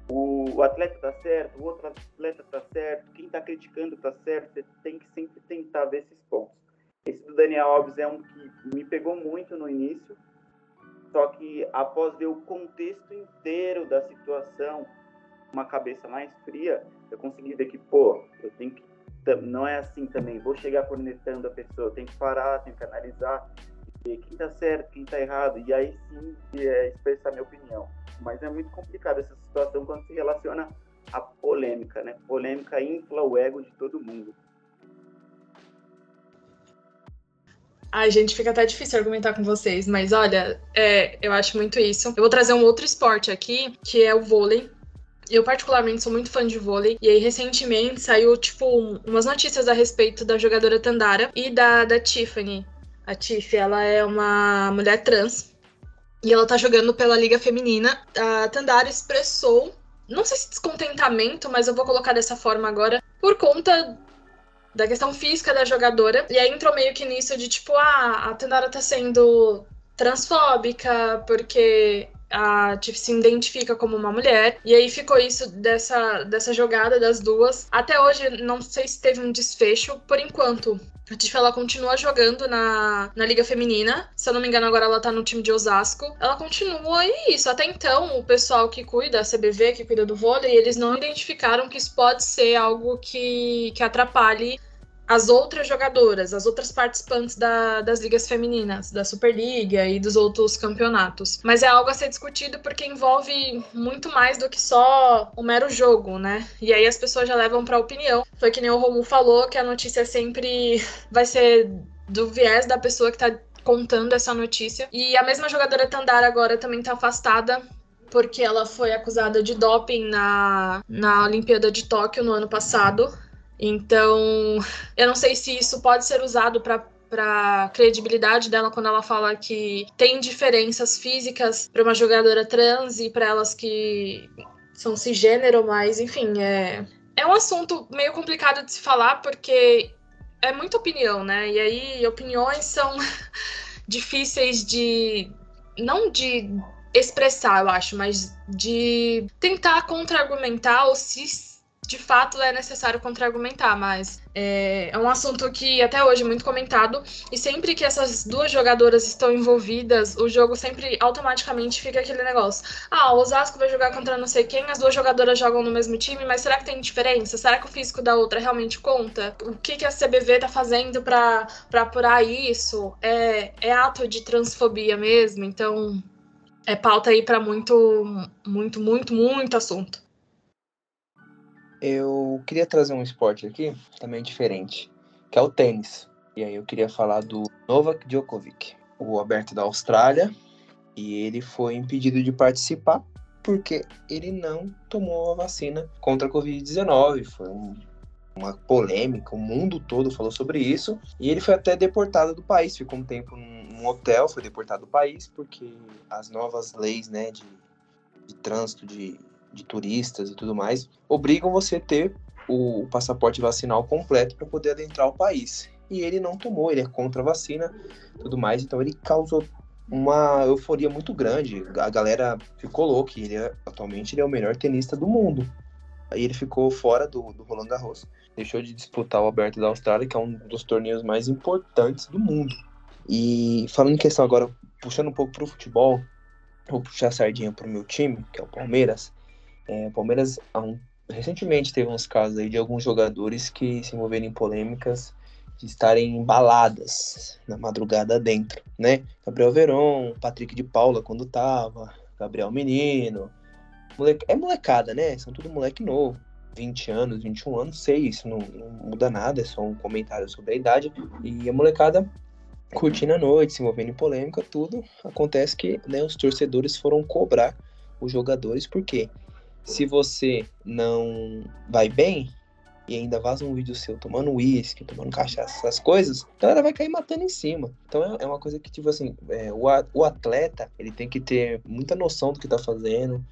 o, o atleta está certo, o outro atleta está certo, quem está criticando está certo, você tem que sempre tentar ver esses pontos. Esse do Daniel Alves é um que me pegou muito no início, só que após ver o contexto inteiro da situação, uma cabeça mais fria, eu consegui ver que, pô, eu tenho que. Não é assim também, vou chegar cornetando a pessoa, tem que parar, tem que analisar, ver quem está certo, quem está errado, e aí sim é, expressar minha opinião. Mas é muito complicado essa situação quando se relaciona à polêmica, né? Polêmica infla o ego de todo mundo. Ai, gente, fica até difícil argumentar com vocês, mas olha, é, eu acho muito isso. Eu vou trazer um outro esporte aqui, que é o vôlei. Eu, particularmente, sou muito fã de vôlei. E aí, recentemente, saiu, tipo, umas notícias a respeito da jogadora Tandara e da, da Tiffany. A Tiff, ela é uma mulher trans. E ela tá jogando pela Liga Feminina. A Tandara expressou, não sei se descontentamento, mas eu vou colocar dessa forma agora, por conta da questão física da jogadora. E aí entrou meio que nisso de tipo, ah, a Tandara tá sendo transfóbica, porque a Tiff se identifica como uma mulher. E aí ficou isso dessa, dessa jogada das duas. Até hoje, não sei se teve um desfecho. Por enquanto, a Tiff ela continua jogando na, na Liga Feminina. Se eu não me engano, agora ela tá no time de Osasco. Ela continua e isso. Até então, o pessoal que cuida, a CBV, que cuida do vôlei, eles não identificaram que isso pode ser algo que, que atrapalhe as outras jogadoras, as outras participantes da, das ligas femininas, da Superliga e dos outros campeonatos. Mas é algo a ser discutido porque envolve muito mais do que só o mero jogo, né? E aí as pessoas já levam para opinião. Foi que nem o Romulo falou que a notícia sempre vai ser do viés da pessoa que tá contando essa notícia. E a mesma jogadora Tandara agora também tá afastada porque ela foi acusada de doping na, na Olimpíada de Tóquio no ano passado. Então, eu não sei se isso pode ser usado para para credibilidade dela quando ela fala que tem diferenças físicas para uma jogadora trans e para elas que são cisgênero, mas enfim, é é um assunto meio complicado de se falar porque é muita opinião, né? E aí opiniões são difíceis de não de expressar, eu acho, mas de tentar contra-argumentar ou se de fato é necessário contra-argumentar, mas é, é, um assunto que até hoje é muito comentado, e sempre que essas duas jogadoras estão envolvidas, o jogo sempre automaticamente fica aquele negócio. Ah, o Osasco vai jogar contra não sei quem, as duas jogadoras jogam no mesmo time, mas será que tem diferença? Será que o físico da outra realmente conta? O que, que a CBV tá fazendo para apurar isso? É, é ato de transfobia mesmo, então é pauta aí para muito, muito, muito, muito assunto. Eu queria trazer um esporte aqui, também diferente, que é o tênis. E aí eu queria falar do Novak Djokovic, o aberto da Austrália, e ele foi impedido de participar porque ele não tomou a vacina contra a Covid-19. Foi um, uma polêmica, o mundo todo falou sobre isso. E ele foi até deportado do país, ficou um tempo num, hotel, foi deportado do país, porque as novas leis né, de, de trânsito, de de turistas e tudo mais, obrigam você a ter o passaporte vacinal completo para poder adentrar o país. E ele não tomou, ele é contra a vacina, tudo mais, então ele causou uma euforia muito grande. A galera ficou louca, ele é, atualmente ele é o melhor tenista do mundo. Aí ele ficou fora do, do Roland Garros, deixou de disputar o Aberto da Austrália, que é um dos torneios mais importantes do mundo. E falando em questão agora, puxando um pouco para o futebol, vou puxar a sardinha para o meu time, que é o Palmeiras. É, o Palmeiras um, recentemente teve uns casos aí de alguns jogadores que se envolveram em polêmicas de estarem embaladas na madrugada dentro, né? Gabriel Veron, Patrick de Paula quando tava, Gabriel Menino. Moleque, é molecada, né? São tudo moleque novo. 20 anos, 21 anos, sei, isso não, não muda nada, é só um comentário sobre a idade. E a molecada curtindo a noite, se envolvendo em polêmica, tudo. Acontece que né, os torcedores foram cobrar os jogadores, porque se você não vai bem e ainda vaza um vídeo seu tomando uísque, tomando cachaça, essas coisas, a galera vai cair matando em cima. Então é, é uma coisa que, tipo assim, é, o, atleta, ele tem que ter muita noção do que tá fazendo.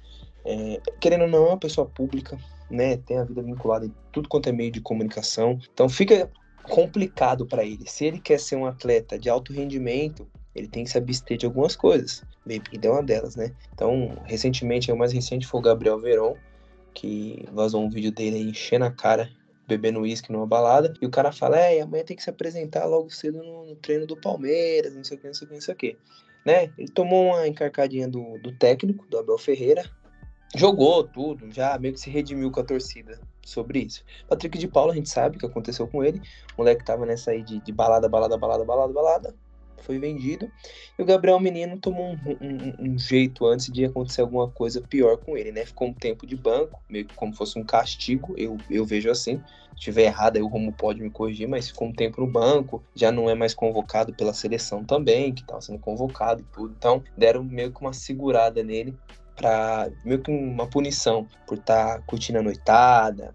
É, querendo ou não, é uma pessoa pública, né? Tem a vida vinculada em tudo quanto é meio de comunicação. Então fica complicado para ele. Se ele quer ser um atleta de alto rendimento, ele tem que se abster de algumas coisas. Bebida é uma delas, né? Então, recentemente, o mais recente foi o Gabriel Veron, que vazou um vídeo dele enchendo a cara, bebendo uísque numa balada, e o cara fala, é, amanhã tem que se apresentar logo cedo no, no, treino do Palmeiras, não sei o que, não sei o que, não sei o que. Né? Ele tomou uma encarcadinha do, do técnico, do Abel Ferreira, jogou tudo, já meio que se redimiu com a torcida sobre isso. Patrick de Paula, a gente sabe o que aconteceu com ele. O moleque tava nessa aí de, de balada, balada, balada, balada, balada foi vendido. E o Gabriel Menino tomou um, um, um, jeito antes de acontecer alguma coisa pior com ele, né? Ficou um tempo de banco, meio que como fosse um castigo, eu, eu vejo assim. Se estiver errado, aí o Romo pode me corrigir, mas ficou um tempo no banco, já não é mais convocado pela seleção também, que estava sendo convocado e tudo. Então, deram meio que uma segurada nele para meio que uma punição por estar tá curtindo a noitada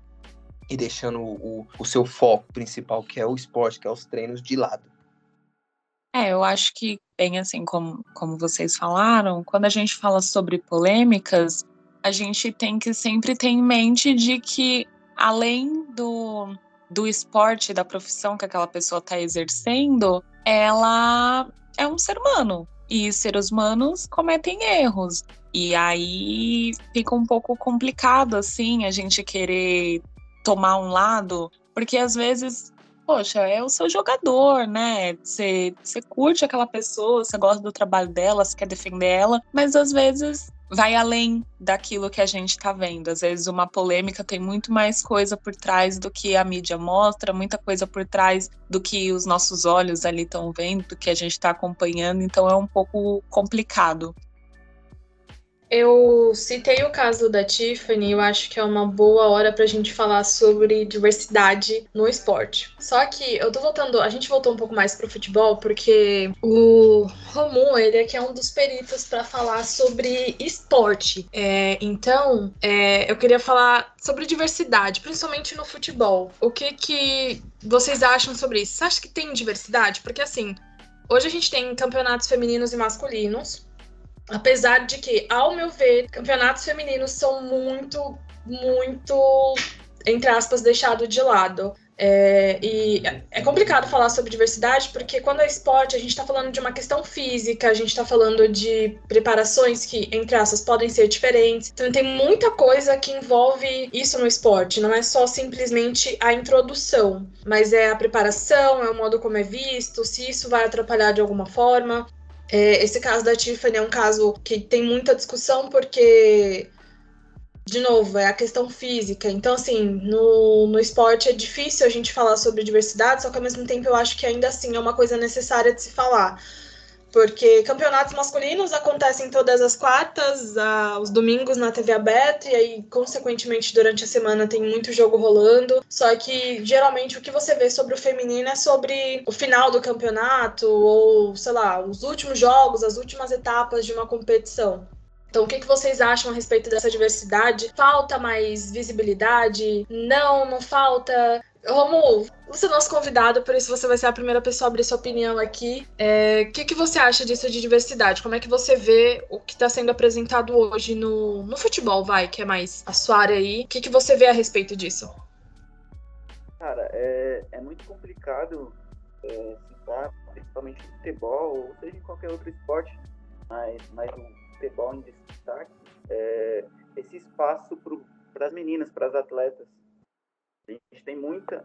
e deixando o, o seu foco principal, que é o esporte, que é os treinos, de lado. É, eu acho que, bem assim como, como vocês falaram, quando a gente fala sobre polêmicas, a gente tem que sempre ter em mente de que, além do, do esporte, da profissão que aquela pessoa está exercendo, ela é um ser humano. E seres humanos cometem erros. E aí fica um pouco complicado, assim, a gente querer tomar um lado, porque às vezes, poxa, é o seu jogador, né? Você, você curte aquela pessoa, você gosta do trabalho dela, você quer defender ela, mas às vezes vai além daquilo que a gente está vendo. Às vezes uma polêmica tem muito mais coisa por trás do que a mídia mostra, muita coisa por trás do que os nossos olhos ali estão vendo, do que a gente está acompanhando, então é um pouco complicado. Eu citei o caso da Tiffany, eu acho que é uma boa hora pra gente falar sobre diversidade no esporte. Só que eu tô voltando, a gente voltou um pouco mais pro futebol, porque o Romu, ele é que é um dos peritos para falar sobre esporte. É, então, é, eu queria falar sobre diversidade, principalmente no futebol. O que que vocês acham sobre isso? Você acha que tem diversidade? Porque assim, hoje a gente tem campeonatos femininos e masculinos, Apesar de que, ao meu ver, campeonatos femininos são muito, muito, entre aspas, deixado de lado. É, e é complicado falar sobre diversidade, porque quando é esporte, a gente está falando de uma questão física, a gente está falando de preparações que, entre aspas, podem ser diferentes. Então, tem muita coisa que envolve isso no esporte. Não é só simplesmente a introdução, mas é a preparação, é o modo como é visto, se isso vai atrapalhar de alguma forma. É, esse caso da Tiffany é um caso que tem muita discussão porque, de novo, é a questão física. Então, assim, no, no esporte é difícil a gente falar sobre diversidade, só que ao mesmo tempo eu acho que ainda assim é uma coisa necessária de se falar porque campeonatos masculinos acontecem todas as quartas, aos domingos na TV aberta, e aí, consequentemente, durante a semana tem muito jogo rolando. Só que geralmente o que você vê sobre o feminino é sobre o final do campeonato, ou sei lá, os últimos jogos, as últimas etapas de uma competição. Então, o que, que vocês acham a respeito dessa diversidade? Falta mais visibilidade? Não, não falta. Romulo, você é nosso convidado, por isso você vai ser a primeira pessoa a abrir sua opinião aqui. O é, que, que você acha disso de diversidade? Como é que você vê o que está sendo apresentado hoje no, no futebol, vai, que é mais a sua área aí? O que, que você vê a respeito disso? Cara, é, é muito complicado é, citar, principalmente no futebol, ou seja, em qualquer outro esporte, mas, mas no futebol em destaque, é, esse espaço para as meninas, para as atletas a gente tem muita,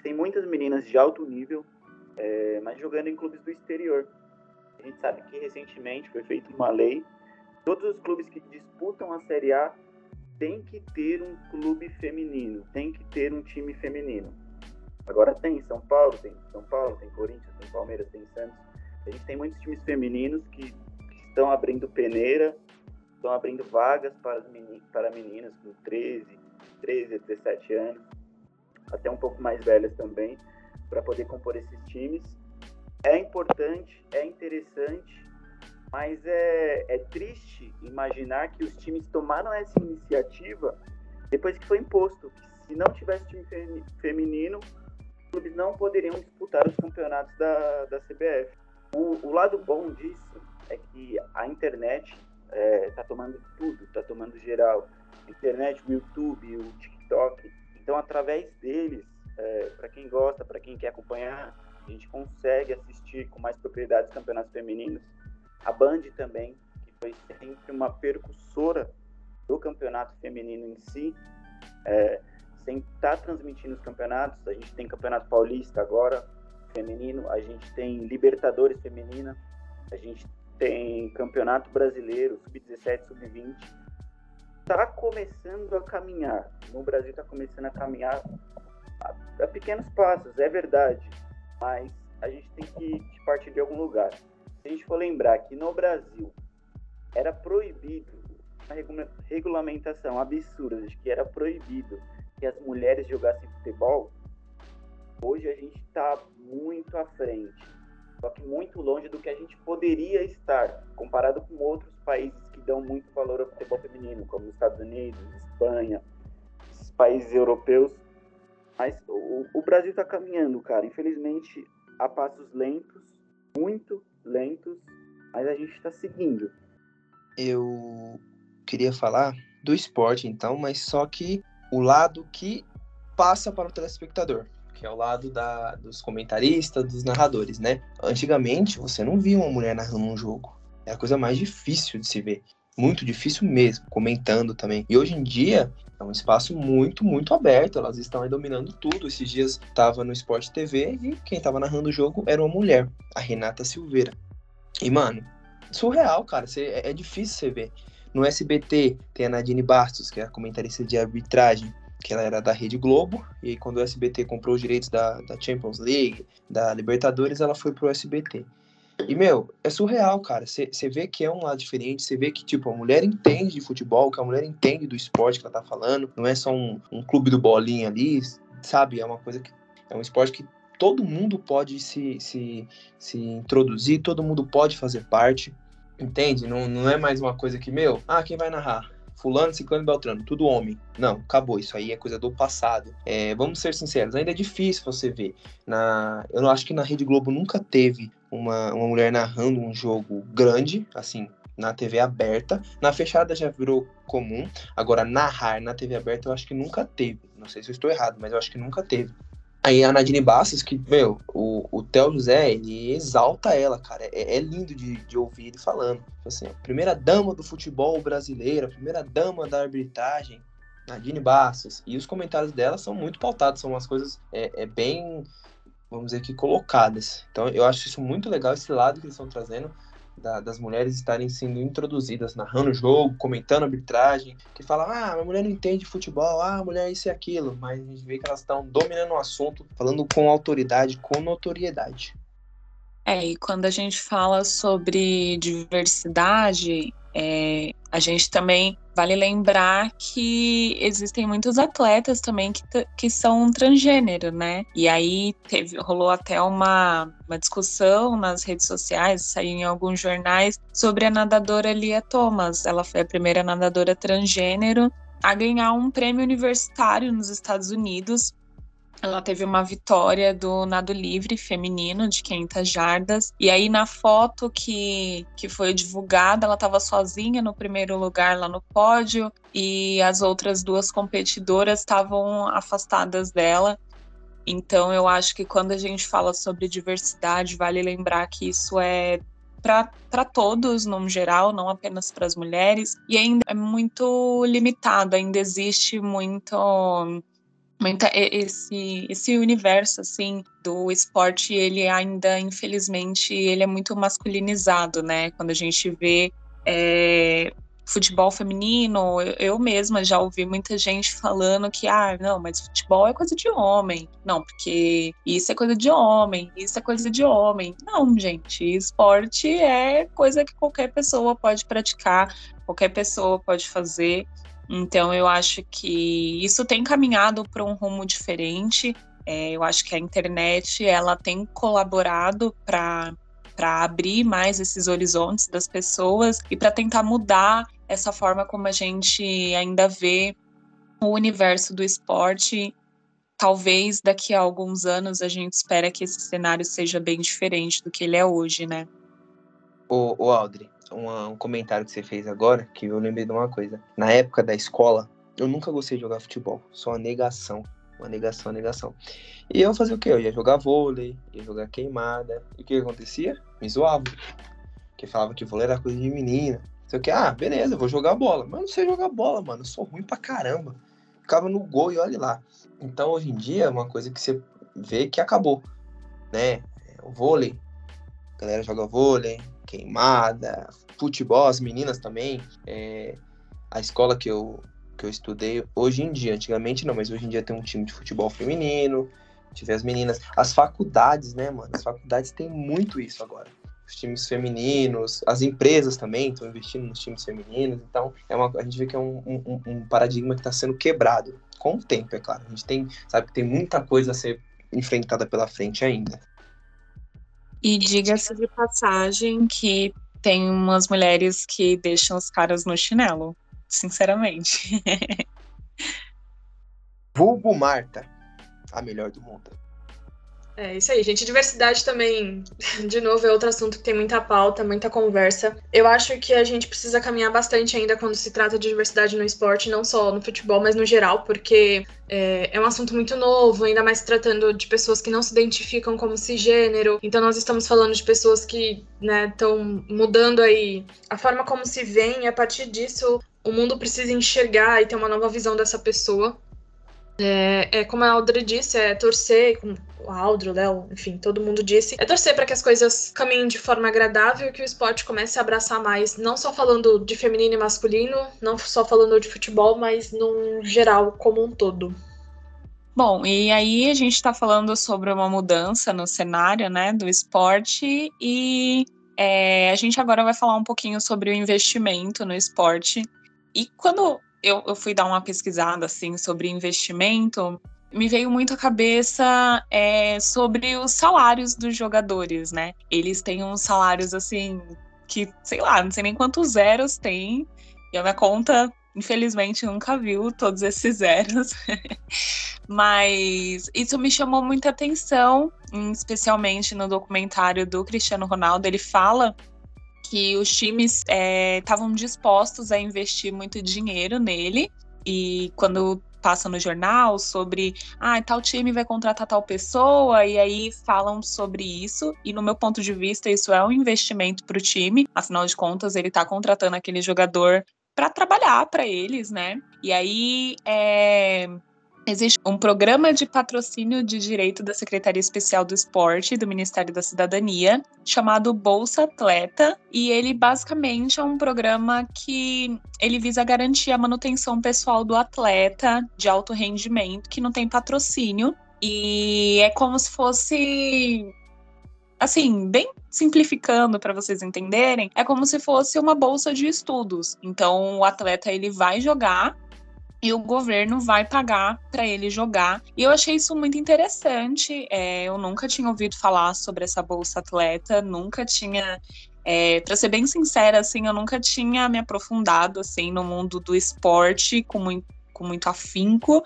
gente tem muitas meninas de alto nível, é, mas jogando em clubes do exterior. A gente sabe que recentemente foi feita uma lei, todos os clubes que disputam a Série A tem que ter um clube feminino, tem que ter um time feminino. Agora tem São Paulo, tem São Paulo, tem Corinthians, tem Palmeiras, tem Santos. A gente tem muitos times femininos que, que estão abrindo peneira, estão abrindo vagas para, meninas, para meninas com 13, 13 a 17 anos até um pouco mais velhas também, para poder compor esses times. É importante, é interessante, mas é, é triste imaginar que os times tomaram essa iniciativa depois que foi imposto. Que se não tivesse time feminino, os clubes não poderiam disputar os campeonatos da, da CBF. O, o lado bom disso é que a internet está é, tá tomando tudo, está tomando geral. Internet, o YouTube, o TikTok, então, através deles, é, para quem gosta, para quem quer acompanhar, a gente consegue assistir com mais propriedade os campeonatos femininos. A Band também, que foi sempre uma percussora do campeonato feminino em si, é, sem estar tá transmitindo os campeonatos. A gente tem Campeonato Paulista agora, feminino, a gente tem Libertadores feminina, a gente tem Campeonato Brasileiro, Sub-17, Sub-20 está começando a caminhar. No Brasil está começando a caminhar a, a, pequenos passos, é verdade. Mas a gente tem que partir de algum lugar. Se a gente for lembrar que no Brasil era proibido uma regulamentação absurda de que era proibido que as mulheres jogassem futebol, hoje a gente está muito à frente. Só que muito longe do que a gente poderia estar, comparado com outros países que dão muito valor ao futebol feminino, como os Estados Unidos, Espanha, países europeus. Mas o, o Brasil está caminhando, cara. Infelizmente, a passos lentos, muito lentos, mas a gente está seguindo. Eu queria falar do esporte, então, mas só que o lado que passa para o telespectador, que é o lado da, dos comentaristas, dos narradores, né? Antigamente, você não via uma mulher narrando um jogo. É a coisa mais difícil de se ver. Muito difícil mesmo, comentando também. E hoje em dia, é um espaço muito, muito aberto. Elas estão aí dominando tudo. Esses dias estava no Sport TV e quem estava narrando o jogo era uma mulher, a Renata Silveira. E, mano, surreal, cara. Cê, é, é difícil você ver. No SBT tem a Nadine Bastos, que é a comentarista de arbitragem, que ela era da Rede Globo, e quando o SBT comprou os direitos da, da Champions League, da Libertadores, ela foi pro SBT. E, meu, é surreal, cara. Você vê que é um lado diferente, você vê que, tipo, a mulher entende de futebol, que a mulher entende do esporte que ela tá falando, não é só um, um clube do bolinha ali, sabe? É uma coisa que. É um esporte que todo mundo pode se, se, se introduzir, todo mundo pode fazer parte. Entende? Não, não é mais uma coisa que, meu, ah, quem vai narrar? Fulano, Ciclano e Beltrano, tudo homem. Não, acabou. Isso aí é coisa do passado. É, vamos ser sinceros, ainda é difícil você ver. Na, eu acho que na Rede Globo nunca teve uma, uma mulher narrando um jogo grande, assim, na TV aberta. Na fechada já virou comum. Agora, narrar na TV aberta eu acho que nunca teve. Não sei se eu estou errado, mas eu acho que nunca teve. Aí a Nadine Bastos, que, meu, o, o Theo José, ele exalta ela, cara. É, é lindo de, de ouvir ele falando. Tipo assim, primeira dama do futebol brasileiro, primeira dama da arbitragem, Nadine Bastos. E os comentários dela são muito pautados, são umas coisas é, é bem, vamos dizer que, colocadas. Então eu acho isso muito legal, esse lado que eles estão trazendo da, das mulheres estarem sendo introduzidas, narrando o jogo, comentando arbitragem, que fala, ah, a mulher não entende futebol, ah, a mulher isso e aquilo, mas a gente vê que elas estão dominando o assunto, falando com autoridade, com notoriedade. É, e quando a gente fala sobre diversidade, é, a gente também vale lembrar que existem muitos atletas também que, que são transgênero, né? E aí teve, rolou até uma, uma discussão nas redes sociais, saiu em alguns jornais, sobre a nadadora Lia Thomas. Ela foi a primeira nadadora transgênero a ganhar um prêmio universitário nos Estados Unidos ela teve uma vitória do nado livre feminino de 500 jardas. E aí na foto que, que foi divulgada, ela estava sozinha no primeiro lugar lá no pódio e as outras duas competidoras estavam afastadas dela. Então eu acho que quando a gente fala sobre diversidade, vale lembrar que isso é para todos, no geral, não apenas para as mulheres, e ainda é muito limitado, ainda existe muito muita esse esse universo assim do esporte ele ainda infelizmente ele é muito masculinizado né? Quando a gente vê é, futebol feminino eu, eu mesma já ouvi muita gente falando que ah não mas futebol é coisa de homem. Não porque isso é coisa de homem isso é coisa de homem. Não gente esporte é coisa que qualquer pessoa pode praticar qualquer pessoa pode fazer então eu acho que isso tem caminhado para um rumo diferente. É, eu acho que a internet ela tem colaborado para para abrir mais esses horizontes das pessoas e para tentar mudar essa forma como a gente ainda vê o universo do esporte. Talvez daqui a alguns anos a gente espera que esse cenário seja bem diferente do que ele é hoje, né? O, o Audrey, uma, um comentário que você fez agora, que eu lembrei de uma coisa. Na época da escola, eu nunca gostei de jogar futebol. Só uma negação. Uma negação, uma negação. E eu fazia o quê? Eu ia jogar vôlei, ia jogar queimada. E o que acontecia? Me zoava. Porque falava que vôlei era coisa de menina. Sei o ah, beleza, vou jogar bola. Mas eu não sei jogar bola, mano. Eu sou ruim pra caramba. Ficava no gol e olhe lá. Então, hoje em dia, é uma coisa que você vê que acabou. Né? O vôlei. A galera joga vôlei, queimada, futebol, as meninas também. É, a escola que eu, que eu estudei hoje em dia, antigamente não, mas hoje em dia tem um time de futebol feminino, tive as meninas. As faculdades, né, mano? As faculdades têm muito isso agora. Os times femininos, as empresas também estão investindo nos times femininos. Então, é uma, a gente vê que é um, um, um paradigma que está sendo quebrado. Com o tempo, é claro. A gente tem, sabe, que tem muita coisa a ser enfrentada pela frente ainda. E diga-se de passagem que tem umas mulheres que deixam os caras no chinelo, sinceramente. Vulgo Marta, a melhor do mundo. É isso aí, gente. Diversidade também, de novo, é outro assunto que tem muita pauta, muita conversa. Eu acho que a gente precisa caminhar bastante ainda quando se trata de diversidade no esporte, não só no futebol, mas no geral, porque é, é um assunto muito novo, ainda mais tratando de pessoas que não se identificam como cisgênero. Então, nós estamos falando de pessoas que estão né, mudando aí a forma como se vê, e a partir disso, o mundo precisa enxergar e ter uma nova visão dessa pessoa. É, é, como a Audrey disse, é torcer, como o Aldro, Léo, enfim, todo mundo disse, é torcer para que as coisas caminhem de forma agradável e que o esporte comece a abraçar mais, não só falando de feminino e masculino, não só falando de futebol, mas no geral, como um todo. Bom, e aí a gente está falando sobre uma mudança no cenário né, do esporte e é, a gente agora vai falar um pouquinho sobre o investimento no esporte. E quando eu, eu fui dar uma pesquisada assim sobre investimento, me veio muito à cabeça é, sobre os salários dos jogadores, né? Eles têm uns salários assim que, sei lá, não sei nem quantos zeros tem. E a minha conta, infelizmente, nunca viu todos esses zeros. Mas isso me chamou muita atenção, especialmente no documentário do Cristiano Ronaldo. Ele fala que os times estavam é, dispostos a investir muito dinheiro nele. E quando passa no jornal sobre ah, tal time vai contratar tal pessoa, e aí falam sobre isso. E no meu ponto de vista, isso é um investimento para o time, afinal de contas, ele está contratando aquele jogador para trabalhar para eles, né? E aí é, Existe um programa de patrocínio de direito da Secretaria Especial do Esporte do Ministério da Cidadania, chamado Bolsa Atleta, e ele basicamente é um programa que ele visa garantir a manutenção pessoal do atleta de alto rendimento que não tem patrocínio, e é como se fosse assim, bem simplificando para vocês entenderem, é como se fosse uma bolsa de estudos. Então, o atleta ele vai jogar e o governo vai pagar para ele jogar. E eu achei isso muito interessante. É, eu nunca tinha ouvido falar sobre essa bolsa atleta, nunca tinha, é, para ser bem sincera, assim, eu nunca tinha me aprofundado assim no mundo do esporte com muito, com muito afinco.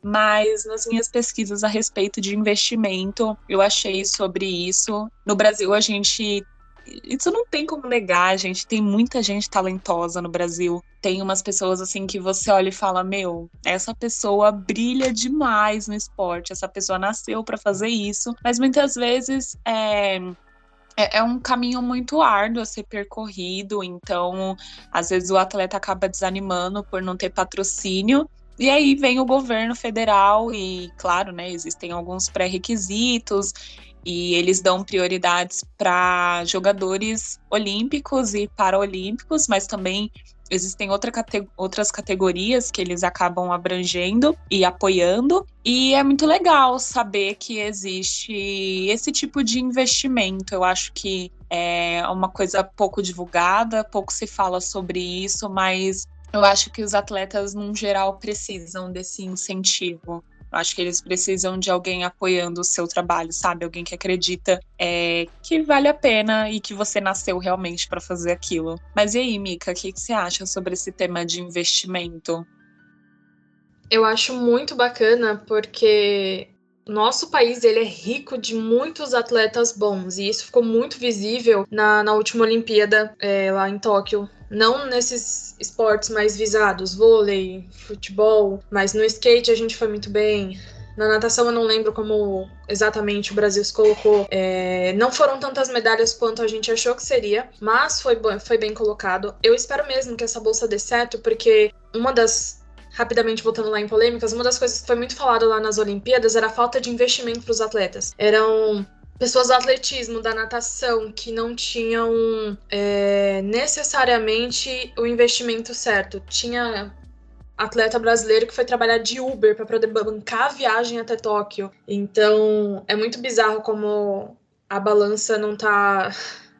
Mas nas minhas pesquisas a respeito de investimento, eu achei sobre isso. No Brasil, a gente isso não tem como negar, gente. Tem muita gente talentosa no Brasil. Tem umas pessoas assim que você olha e fala: Meu, essa pessoa brilha demais no esporte, essa pessoa nasceu para fazer isso. Mas muitas vezes é, é, é, um caminho muito árduo a ser percorrido, então às vezes o atleta acaba desanimando por não ter patrocínio. E aí vem o governo federal e, claro, né, existem alguns pré-requisitos e eles dão prioridades para jogadores olímpicos e paraolímpicos, mas também existem outra cate outras categorias que eles acabam abrangendo e apoiando. E é muito legal saber que existe esse tipo de investimento. Eu acho que é uma coisa pouco divulgada, pouco se fala sobre isso, mas eu acho que os atletas, num geral, precisam desse incentivo. Acho que eles precisam de alguém apoiando o seu trabalho, sabe? Alguém que acredita é, que vale a pena e que você nasceu realmente para fazer aquilo. Mas e aí, Mika, o que, que você acha sobre esse tema de investimento? Eu acho muito bacana porque nosso país ele é rico de muitos atletas bons e isso ficou muito visível na, na última Olimpíada é, lá em Tóquio não nesses esportes mais visados, vôlei, futebol, mas no skate a gente foi muito bem. Na natação eu não lembro como exatamente o Brasil se colocou. É, não foram tantas medalhas quanto a gente achou que seria, mas foi, foi bem colocado. Eu espero mesmo que essa bolsa dê certo, porque uma das rapidamente voltando lá em polêmicas, uma das coisas que foi muito falado lá nas Olimpíadas era a falta de investimento para os atletas. Eram pessoas do atletismo, da natação, que não tinham é, necessariamente o investimento certo. Tinha atleta brasileiro que foi trabalhar de Uber para poder bancar a viagem até Tóquio. Então, é muito bizarro como a balança não tá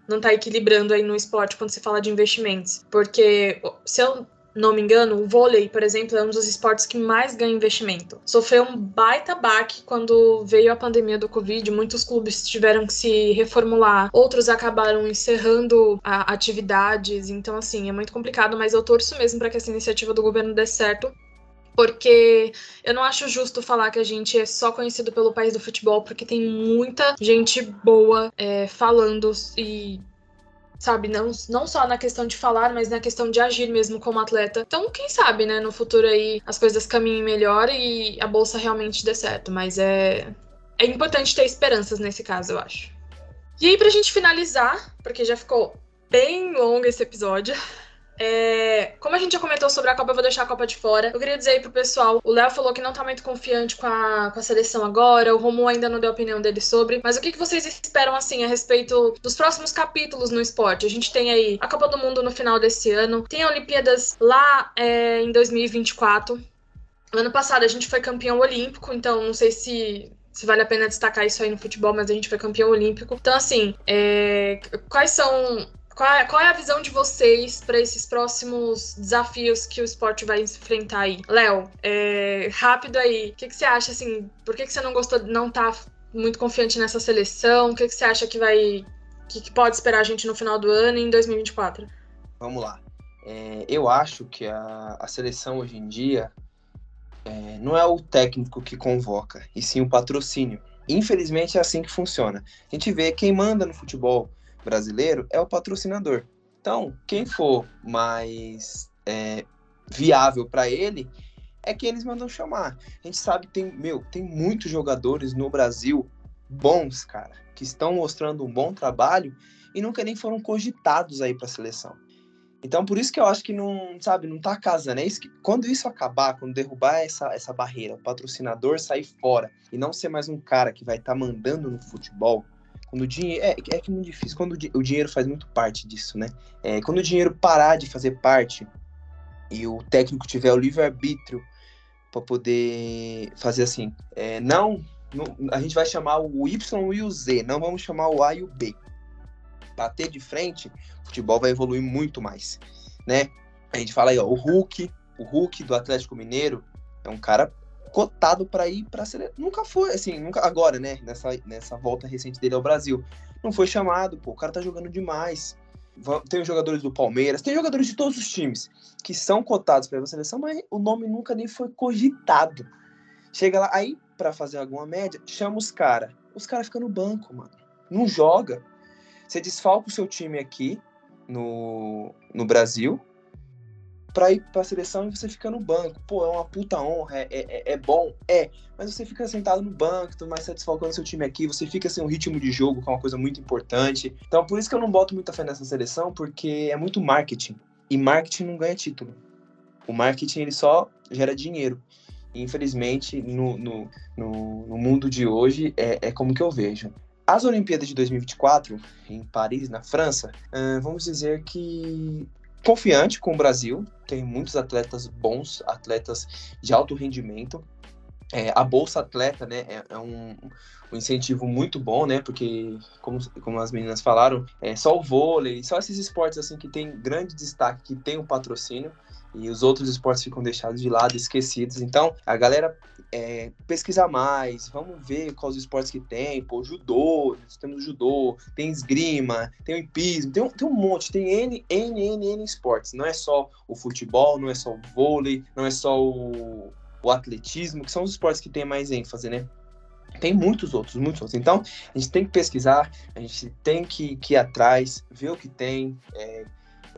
não tá equilibrando aí no esporte quando se fala de investimentos. Porque se eu não me engano, o vôlei, por exemplo, é um dos esportes que mais ganha investimento. Sofreu um baita baque quando veio a pandemia do Covid, muitos clubes tiveram que se reformular, outros acabaram encerrando atividades, então assim, é muito complicado, mas eu torço mesmo para que essa iniciativa do governo dê certo porque eu não acho justo falar que a gente é só conhecido pelo país do futebol, porque tem muita gente boa é, falando e sabe? Não, não só na questão de falar, mas na questão de agir mesmo como atleta. Então, quem sabe, né, no futuro aí as coisas caminhem melhor e a bolsa realmente dê certo. Mas é, é importante ter esperanças nesse caso, eu acho. E aí, pra gente finalizar, porque já ficou bem longo esse episódio, é, como a gente já comentou sobre a Copa, eu vou deixar a Copa de fora. Eu queria dizer aí pro pessoal: o Léo falou que não tá muito confiante com a, com a seleção agora, o Romulo ainda não deu a opinião dele sobre. Mas o que, que vocês esperam, assim, a respeito dos próximos capítulos no esporte? A gente tem aí a Copa do Mundo no final desse ano, tem a Olimpíadas lá é, em 2024. Ano passado a gente foi campeão olímpico, então não sei se se vale a pena destacar isso aí no futebol, mas a gente foi campeão olímpico. Então, assim, é, quais são qual é, qual é a visão de vocês para esses próximos desafios que o esporte vai enfrentar aí? Léo, é, rápido aí, o que, que você acha, assim, por que, que você não gostou, não tá muito confiante nessa seleção? O que, que você acha que vai, que, que pode esperar a gente no final do ano e em 2024? Vamos lá. É, eu acho que a, a seleção hoje em dia é, não é o técnico que convoca, e sim o patrocínio. Infelizmente é assim que funciona. A gente vê quem manda no futebol brasileiro é o patrocinador. Então, quem for mais é, viável para ele é quem eles mandam chamar. A gente sabe tem, meu, tem muitos jogadores no Brasil bons, cara, que estão mostrando um bom trabalho e nunca nem foram cogitados aí para a seleção. Então, por isso que eu acho que não, sabe, não tá casando. É isso que, quando isso acabar, quando derrubar essa, essa barreira, o patrocinador sair fora e não ser mais um cara que vai estar tá mandando no futebol, quando o dinheiro. É, é que é muito difícil quando o, dinheiro faz muito parte disso, né? É, quando o dinheiro parar de fazer parte e o técnico tiver o livre-arbítrio para poder fazer assim, é, não, não, a gente vai chamar o Y e o Z, não vamos chamar o A e o B. Bater de frente, o futebol vai evoluir muito mais, né? A gente fala aí, ó, o Hulk, o Hulk do Atlético Mineiro é um cara cotado para ir para seleção. Nunca foi, assim, nunca agora, né? Nessa, nessa volta recente dele ao Brasil. Não foi chamado, pô. O cara tá jogando demais. Tem os jogadores do Palmeiras, tem jogadores de todos os times que são cotados para a seleção, mas o nome nunca nem foi cogitado. Chega lá, aí, para fazer alguma média, chama os caras. Os caras ficam no banco, mano. Não joga. Você desfalca o seu time aqui no, no Brasil, pra ir pra seleção e você fica no banco. Pô, é uma puta honra, é, é, é bom? É. Mas você fica sentado no banco, tu mais satisfacando seu time aqui, você fica sem um ritmo de jogo, que é uma coisa muito importante. Então, por isso que eu não boto muita fé nessa seleção, porque é muito marketing. E marketing não ganha título. O marketing, ele só gera dinheiro. E, infelizmente, no, no, no, no mundo de hoje, é, é como que eu vejo. As Olimpíadas de 2024, em Paris, na França, vamos dizer que confiante com o Brasil, tem muitos atletas bons, atletas de alto rendimento. É, a Bolsa Atleta, né, é, é um, um, incentivo muito bom, né, porque, como, como as meninas falaram, é só o vôlei, só esses esportes, assim, que tem grande destaque, que tem o um patrocínio, e os outros esportes ficam deixados de lado, esquecidos. Então, a galera é, pesquisar mais, vamos ver quais esportes que tem, pô, judô, temos judô, tem esgrima, tem o hipismo, tem tem um monte, tem N, N, N, N esportes. Não é só o futebol, não é só o vôlei, não é só o, o atletismo, que são os esportes que tem mais ênfase, né? Tem muitos outros, muitos outros. Então, a gente tem que pesquisar, a gente tem que, que ir atrás, ver o que tem, é,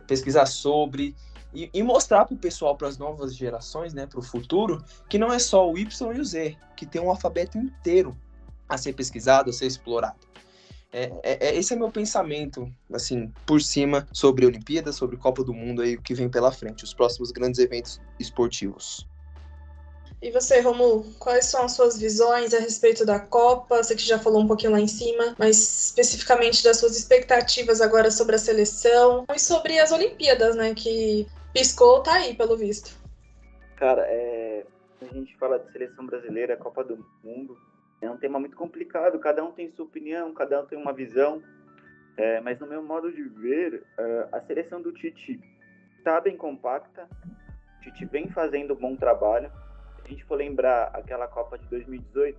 pesquisar sobre e, e mostrar para o pessoal, para as novas gerações, né, para o futuro, que não é só o Y e o Z, que tem um alfabeto inteiro a ser pesquisado, a ser explorado. É, é, é, esse é meu pensamento, assim, por cima sobre a Olimpíada, sobre Copa do Mundo aí, o que vem pela frente, os próximos grandes eventos esportivos. E você, Romulo, quais são as suas visões a respeito da Copa? Você que já falou um pouquinho lá em cima, mas especificamente das suas expectativas agora sobre a seleção e sobre as Olimpíadas, né? Que Piscou, tá aí, pelo visto. Cara, é... a gente fala de seleção brasileira, Copa do Mundo, é um tema muito complicado, cada um tem sua opinião, cada um tem uma visão, é, mas no meu modo de ver, é, a seleção do Tite está bem compacta, O Tite vem fazendo um bom trabalho. Se a gente for lembrar aquela Copa de 2018,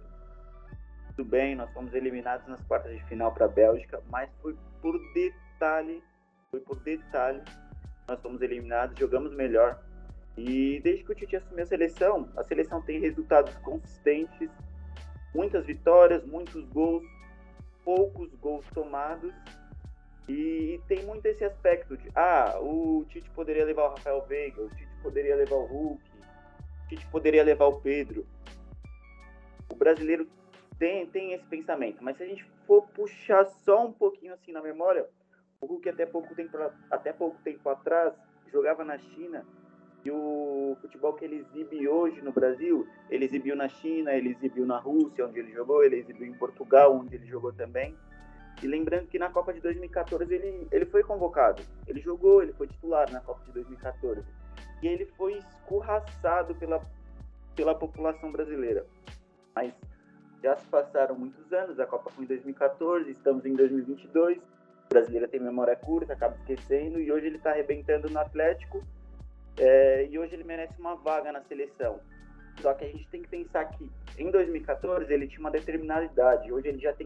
tudo bem, nós fomos eliminados nas quartas de final para a Bélgica, mas foi por detalhe, foi por detalhe, nós fomos eliminados, jogamos melhor. E desde que o Tite assumiu a seleção, a seleção tem resultados consistentes, muitas vitórias, muitos gols, poucos gols tomados. E tem muito esse aspecto de, ah, o Tite poderia levar o Rafael Veiga, o Tite poderia levar o Hulk, o Tite poderia levar o Pedro. O brasileiro tem, tem esse pensamento, mas se a gente for puxar só um pouquinho assim na memória, o Hulk até pouco tempo, até pouco tempo atrás jogava na China e o futebol que ele exibe hoje no Brasil, ele exibiu na China, ele exibiu na Rússia, onde ele jogou, ele exibiu em Portugal, onde ele jogou também. E lembrando que na Copa de 2014 ele, ele foi convocado, ele jogou, ele foi titular na Copa de 2014. E ele foi escorraçado pela, pela população brasileira. Mas já se passaram muitos anos, a Copa foi em 2014, estamos em 2022. O brasileiro tem memória curta, acaba esquecendo, e hoje ele está arrebentando no Atlético é, e hoje ele merece uma vaga na seleção. Só que a gente tem que pensar que em 2014 ele tinha uma determinada idade, hoje ele já tem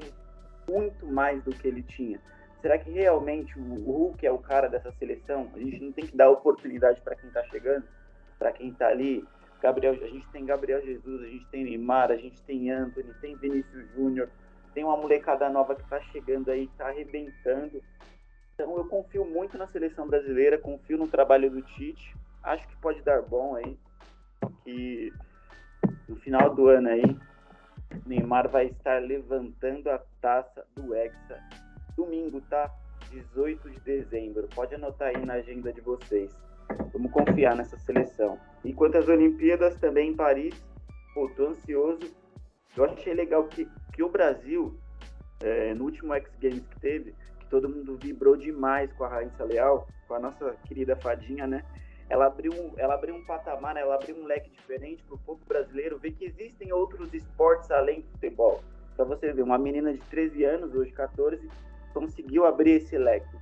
muito mais do que ele tinha. Será que realmente o Hulk é o cara dessa seleção? A gente não tem que dar oportunidade para quem está chegando, para quem está ali. Gabriel, a gente tem Gabriel Jesus, a gente tem Neymar, a gente tem Anthony, tem Vinícius Júnior, tem uma molecada nova que está chegando aí, está arrebentando. Então eu confio muito na seleção brasileira, confio no trabalho do Tite acho que pode dar bom aí. Que no final do ano aí, Neymar vai estar levantando a taça do Hexa. Domingo, tá? 18 de dezembro. Pode anotar aí na agenda de vocês. Vamos confiar nessa seleção. E quanto às Olimpíadas, também em Paris, pô, tô ansioso. Eu achei legal que, que o Brasil, é, no último X Games que teve, que todo mundo vibrou demais com a Raíssa Leal, com a nossa querida fadinha, né? ela abriu, ela abriu um patamar, né? ela abriu um leque diferente para o povo brasileiro ver que existem outros esportes além do futebol. Para você ver, uma menina de 13 anos, hoje 14, conseguiu abrir esse leque.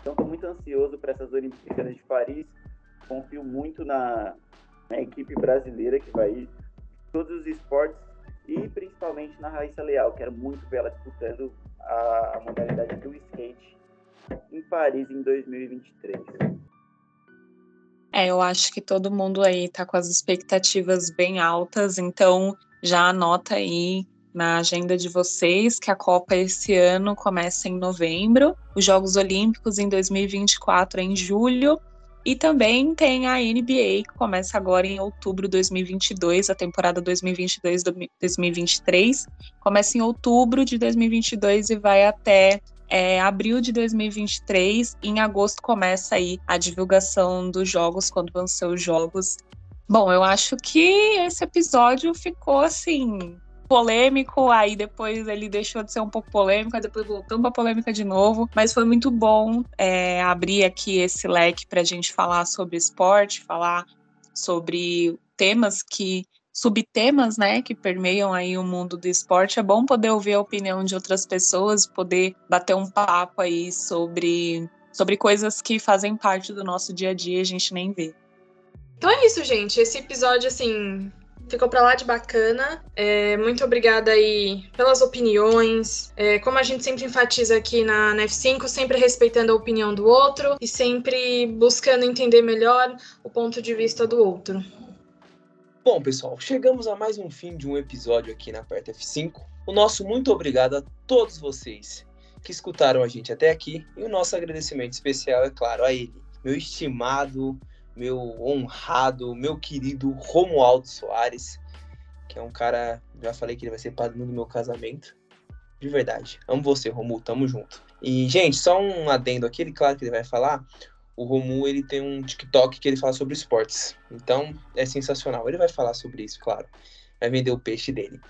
Então, estou muito ansioso para essas Olimpíadas de Paris. Confio muito na, na, equipe brasileira que vai todos os esportes e principalmente na Raíssa Leal. Quero muito ver ela disputando a, a modalidade do skate em Paris em 2023. É, eu acho que todo mundo aí tá com as expectativas bem altas, então já anota aí na agenda de vocês que a Copa esse ano começa em novembro, os Jogos Olímpicos em 2024 em julho e também tem a NBA que começa agora em outubro de 2022, a temporada 2022-2023 começa em outubro de 2022 e vai até é, abril de 2023. Em agosto começa aí a divulgação dos jogos, quando vão ser os jogos. Bom, eu acho que esse episódio ficou assim polêmico, aí depois ele deixou de ser um pouco polêmico, depois voltou para polêmica de novo, mas foi muito bom é, abrir aqui esse leque para a gente falar sobre esporte, falar sobre temas que subtemas, né, que permeiam aí o mundo do esporte, é bom poder ouvir a opinião de outras pessoas, poder bater um papo aí sobre, sobre coisas que fazem parte do nosso dia a dia e a gente nem vê. Então é isso, gente. Esse episódio, assim, ficou para lá de bacana. É, muito obrigada aí pelas opiniões. É, como a gente sempre enfatiza aqui na, na F5, sempre respeitando a opinião do outro e sempre buscando entender melhor o ponto de vista do outro. Bom, pessoal, chegamos a mais um fim de um episódio aqui na Perto F5. O nosso muito obrigado a todos vocês que escutaram a gente até aqui e o nosso agradecimento especial, é claro, a ele, meu estimado, meu honrado, meu querido Romualdo Soares, que é um cara, já falei que ele vai ser padrinho do meu casamento. De verdade. Amo você, Romulo, tamo junto. E, gente, só um adendo aqui, claro que ele vai falar o Romu ele tem um TikTok que ele fala sobre esportes. Então é sensacional. Ele vai falar sobre isso, claro. Vai vender o peixe dele.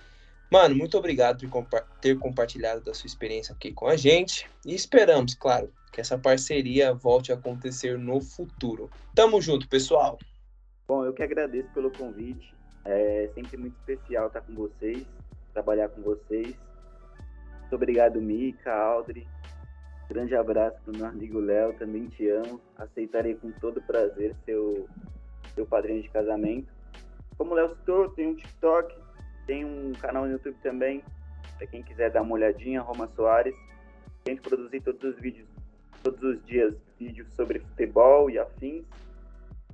Mano, muito obrigado por compa ter compartilhado da sua experiência aqui com a gente. E esperamos, claro, que essa parceria volte a acontecer no futuro. Tamo junto, pessoal. Bom, eu que agradeço pelo convite. É sempre muito especial estar com vocês, trabalhar com vocês. Muito obrigado, Mika, Audrey, Grande abraço para o meu amigo Léo, também te amo. Aceitarei com todo prazer seu, padrinho de casamento. Como o Léo citou, tem um TikTok, tem um canal no YouTube também, para quem quiser dar uma olhadinha, Roma Soares. Tento produzir todos os vídeos, todos os dias, vídeos sobre futebol e afins.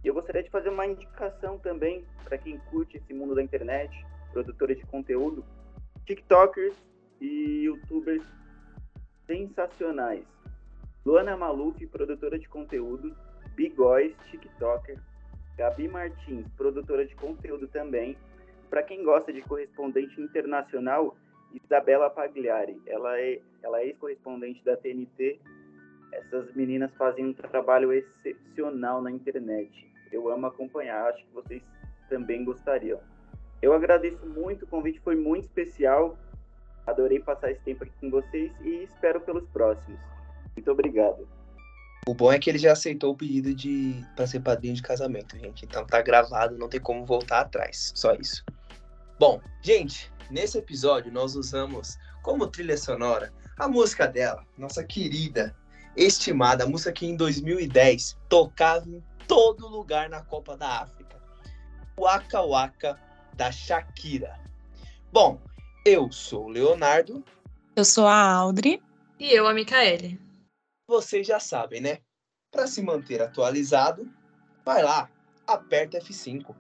E eu gostaria de fazer uma indicação também para quem curte esse mundo da internet, produtores de conteúdo, TikTokers e YouTubers sensacionais. Luana Maluf, produtora de conteúdo, Bigóis, TikToker, Gabi Martins, produtora de conteúdo também. Para quem gosta de correspondente internacional, Isabela Pagliari, ela é, ela é ex-correspondente da TNT. Essas meninas fazem um trabalho excepcional na internet. Eu amo acompanhar, acho que vocês também gostariam. Eu agradeço muito, o convite foi muito especial. Adorei passar esse tempo aqui com vocês e espero pelos próximos. Muito obrigado. O bom é que ele já aceitou o pedido de para ser padrinho de casamento, gente. Então tá gravado, não tem como voltar atrás. Só isso. Bom, gente, nesse episódio nós usamos como trilha sonora a música dela, nossa querida, estimada, a música que em 2010 tocava em todo lugar na Copa da África. Waka Waka da Shakira. Bom, eu sou o Leonardo. Eu sou a Audrey. E eu a Micaele vocês já sabem, né? Para se manter atualizado, vai lá, aperta F5.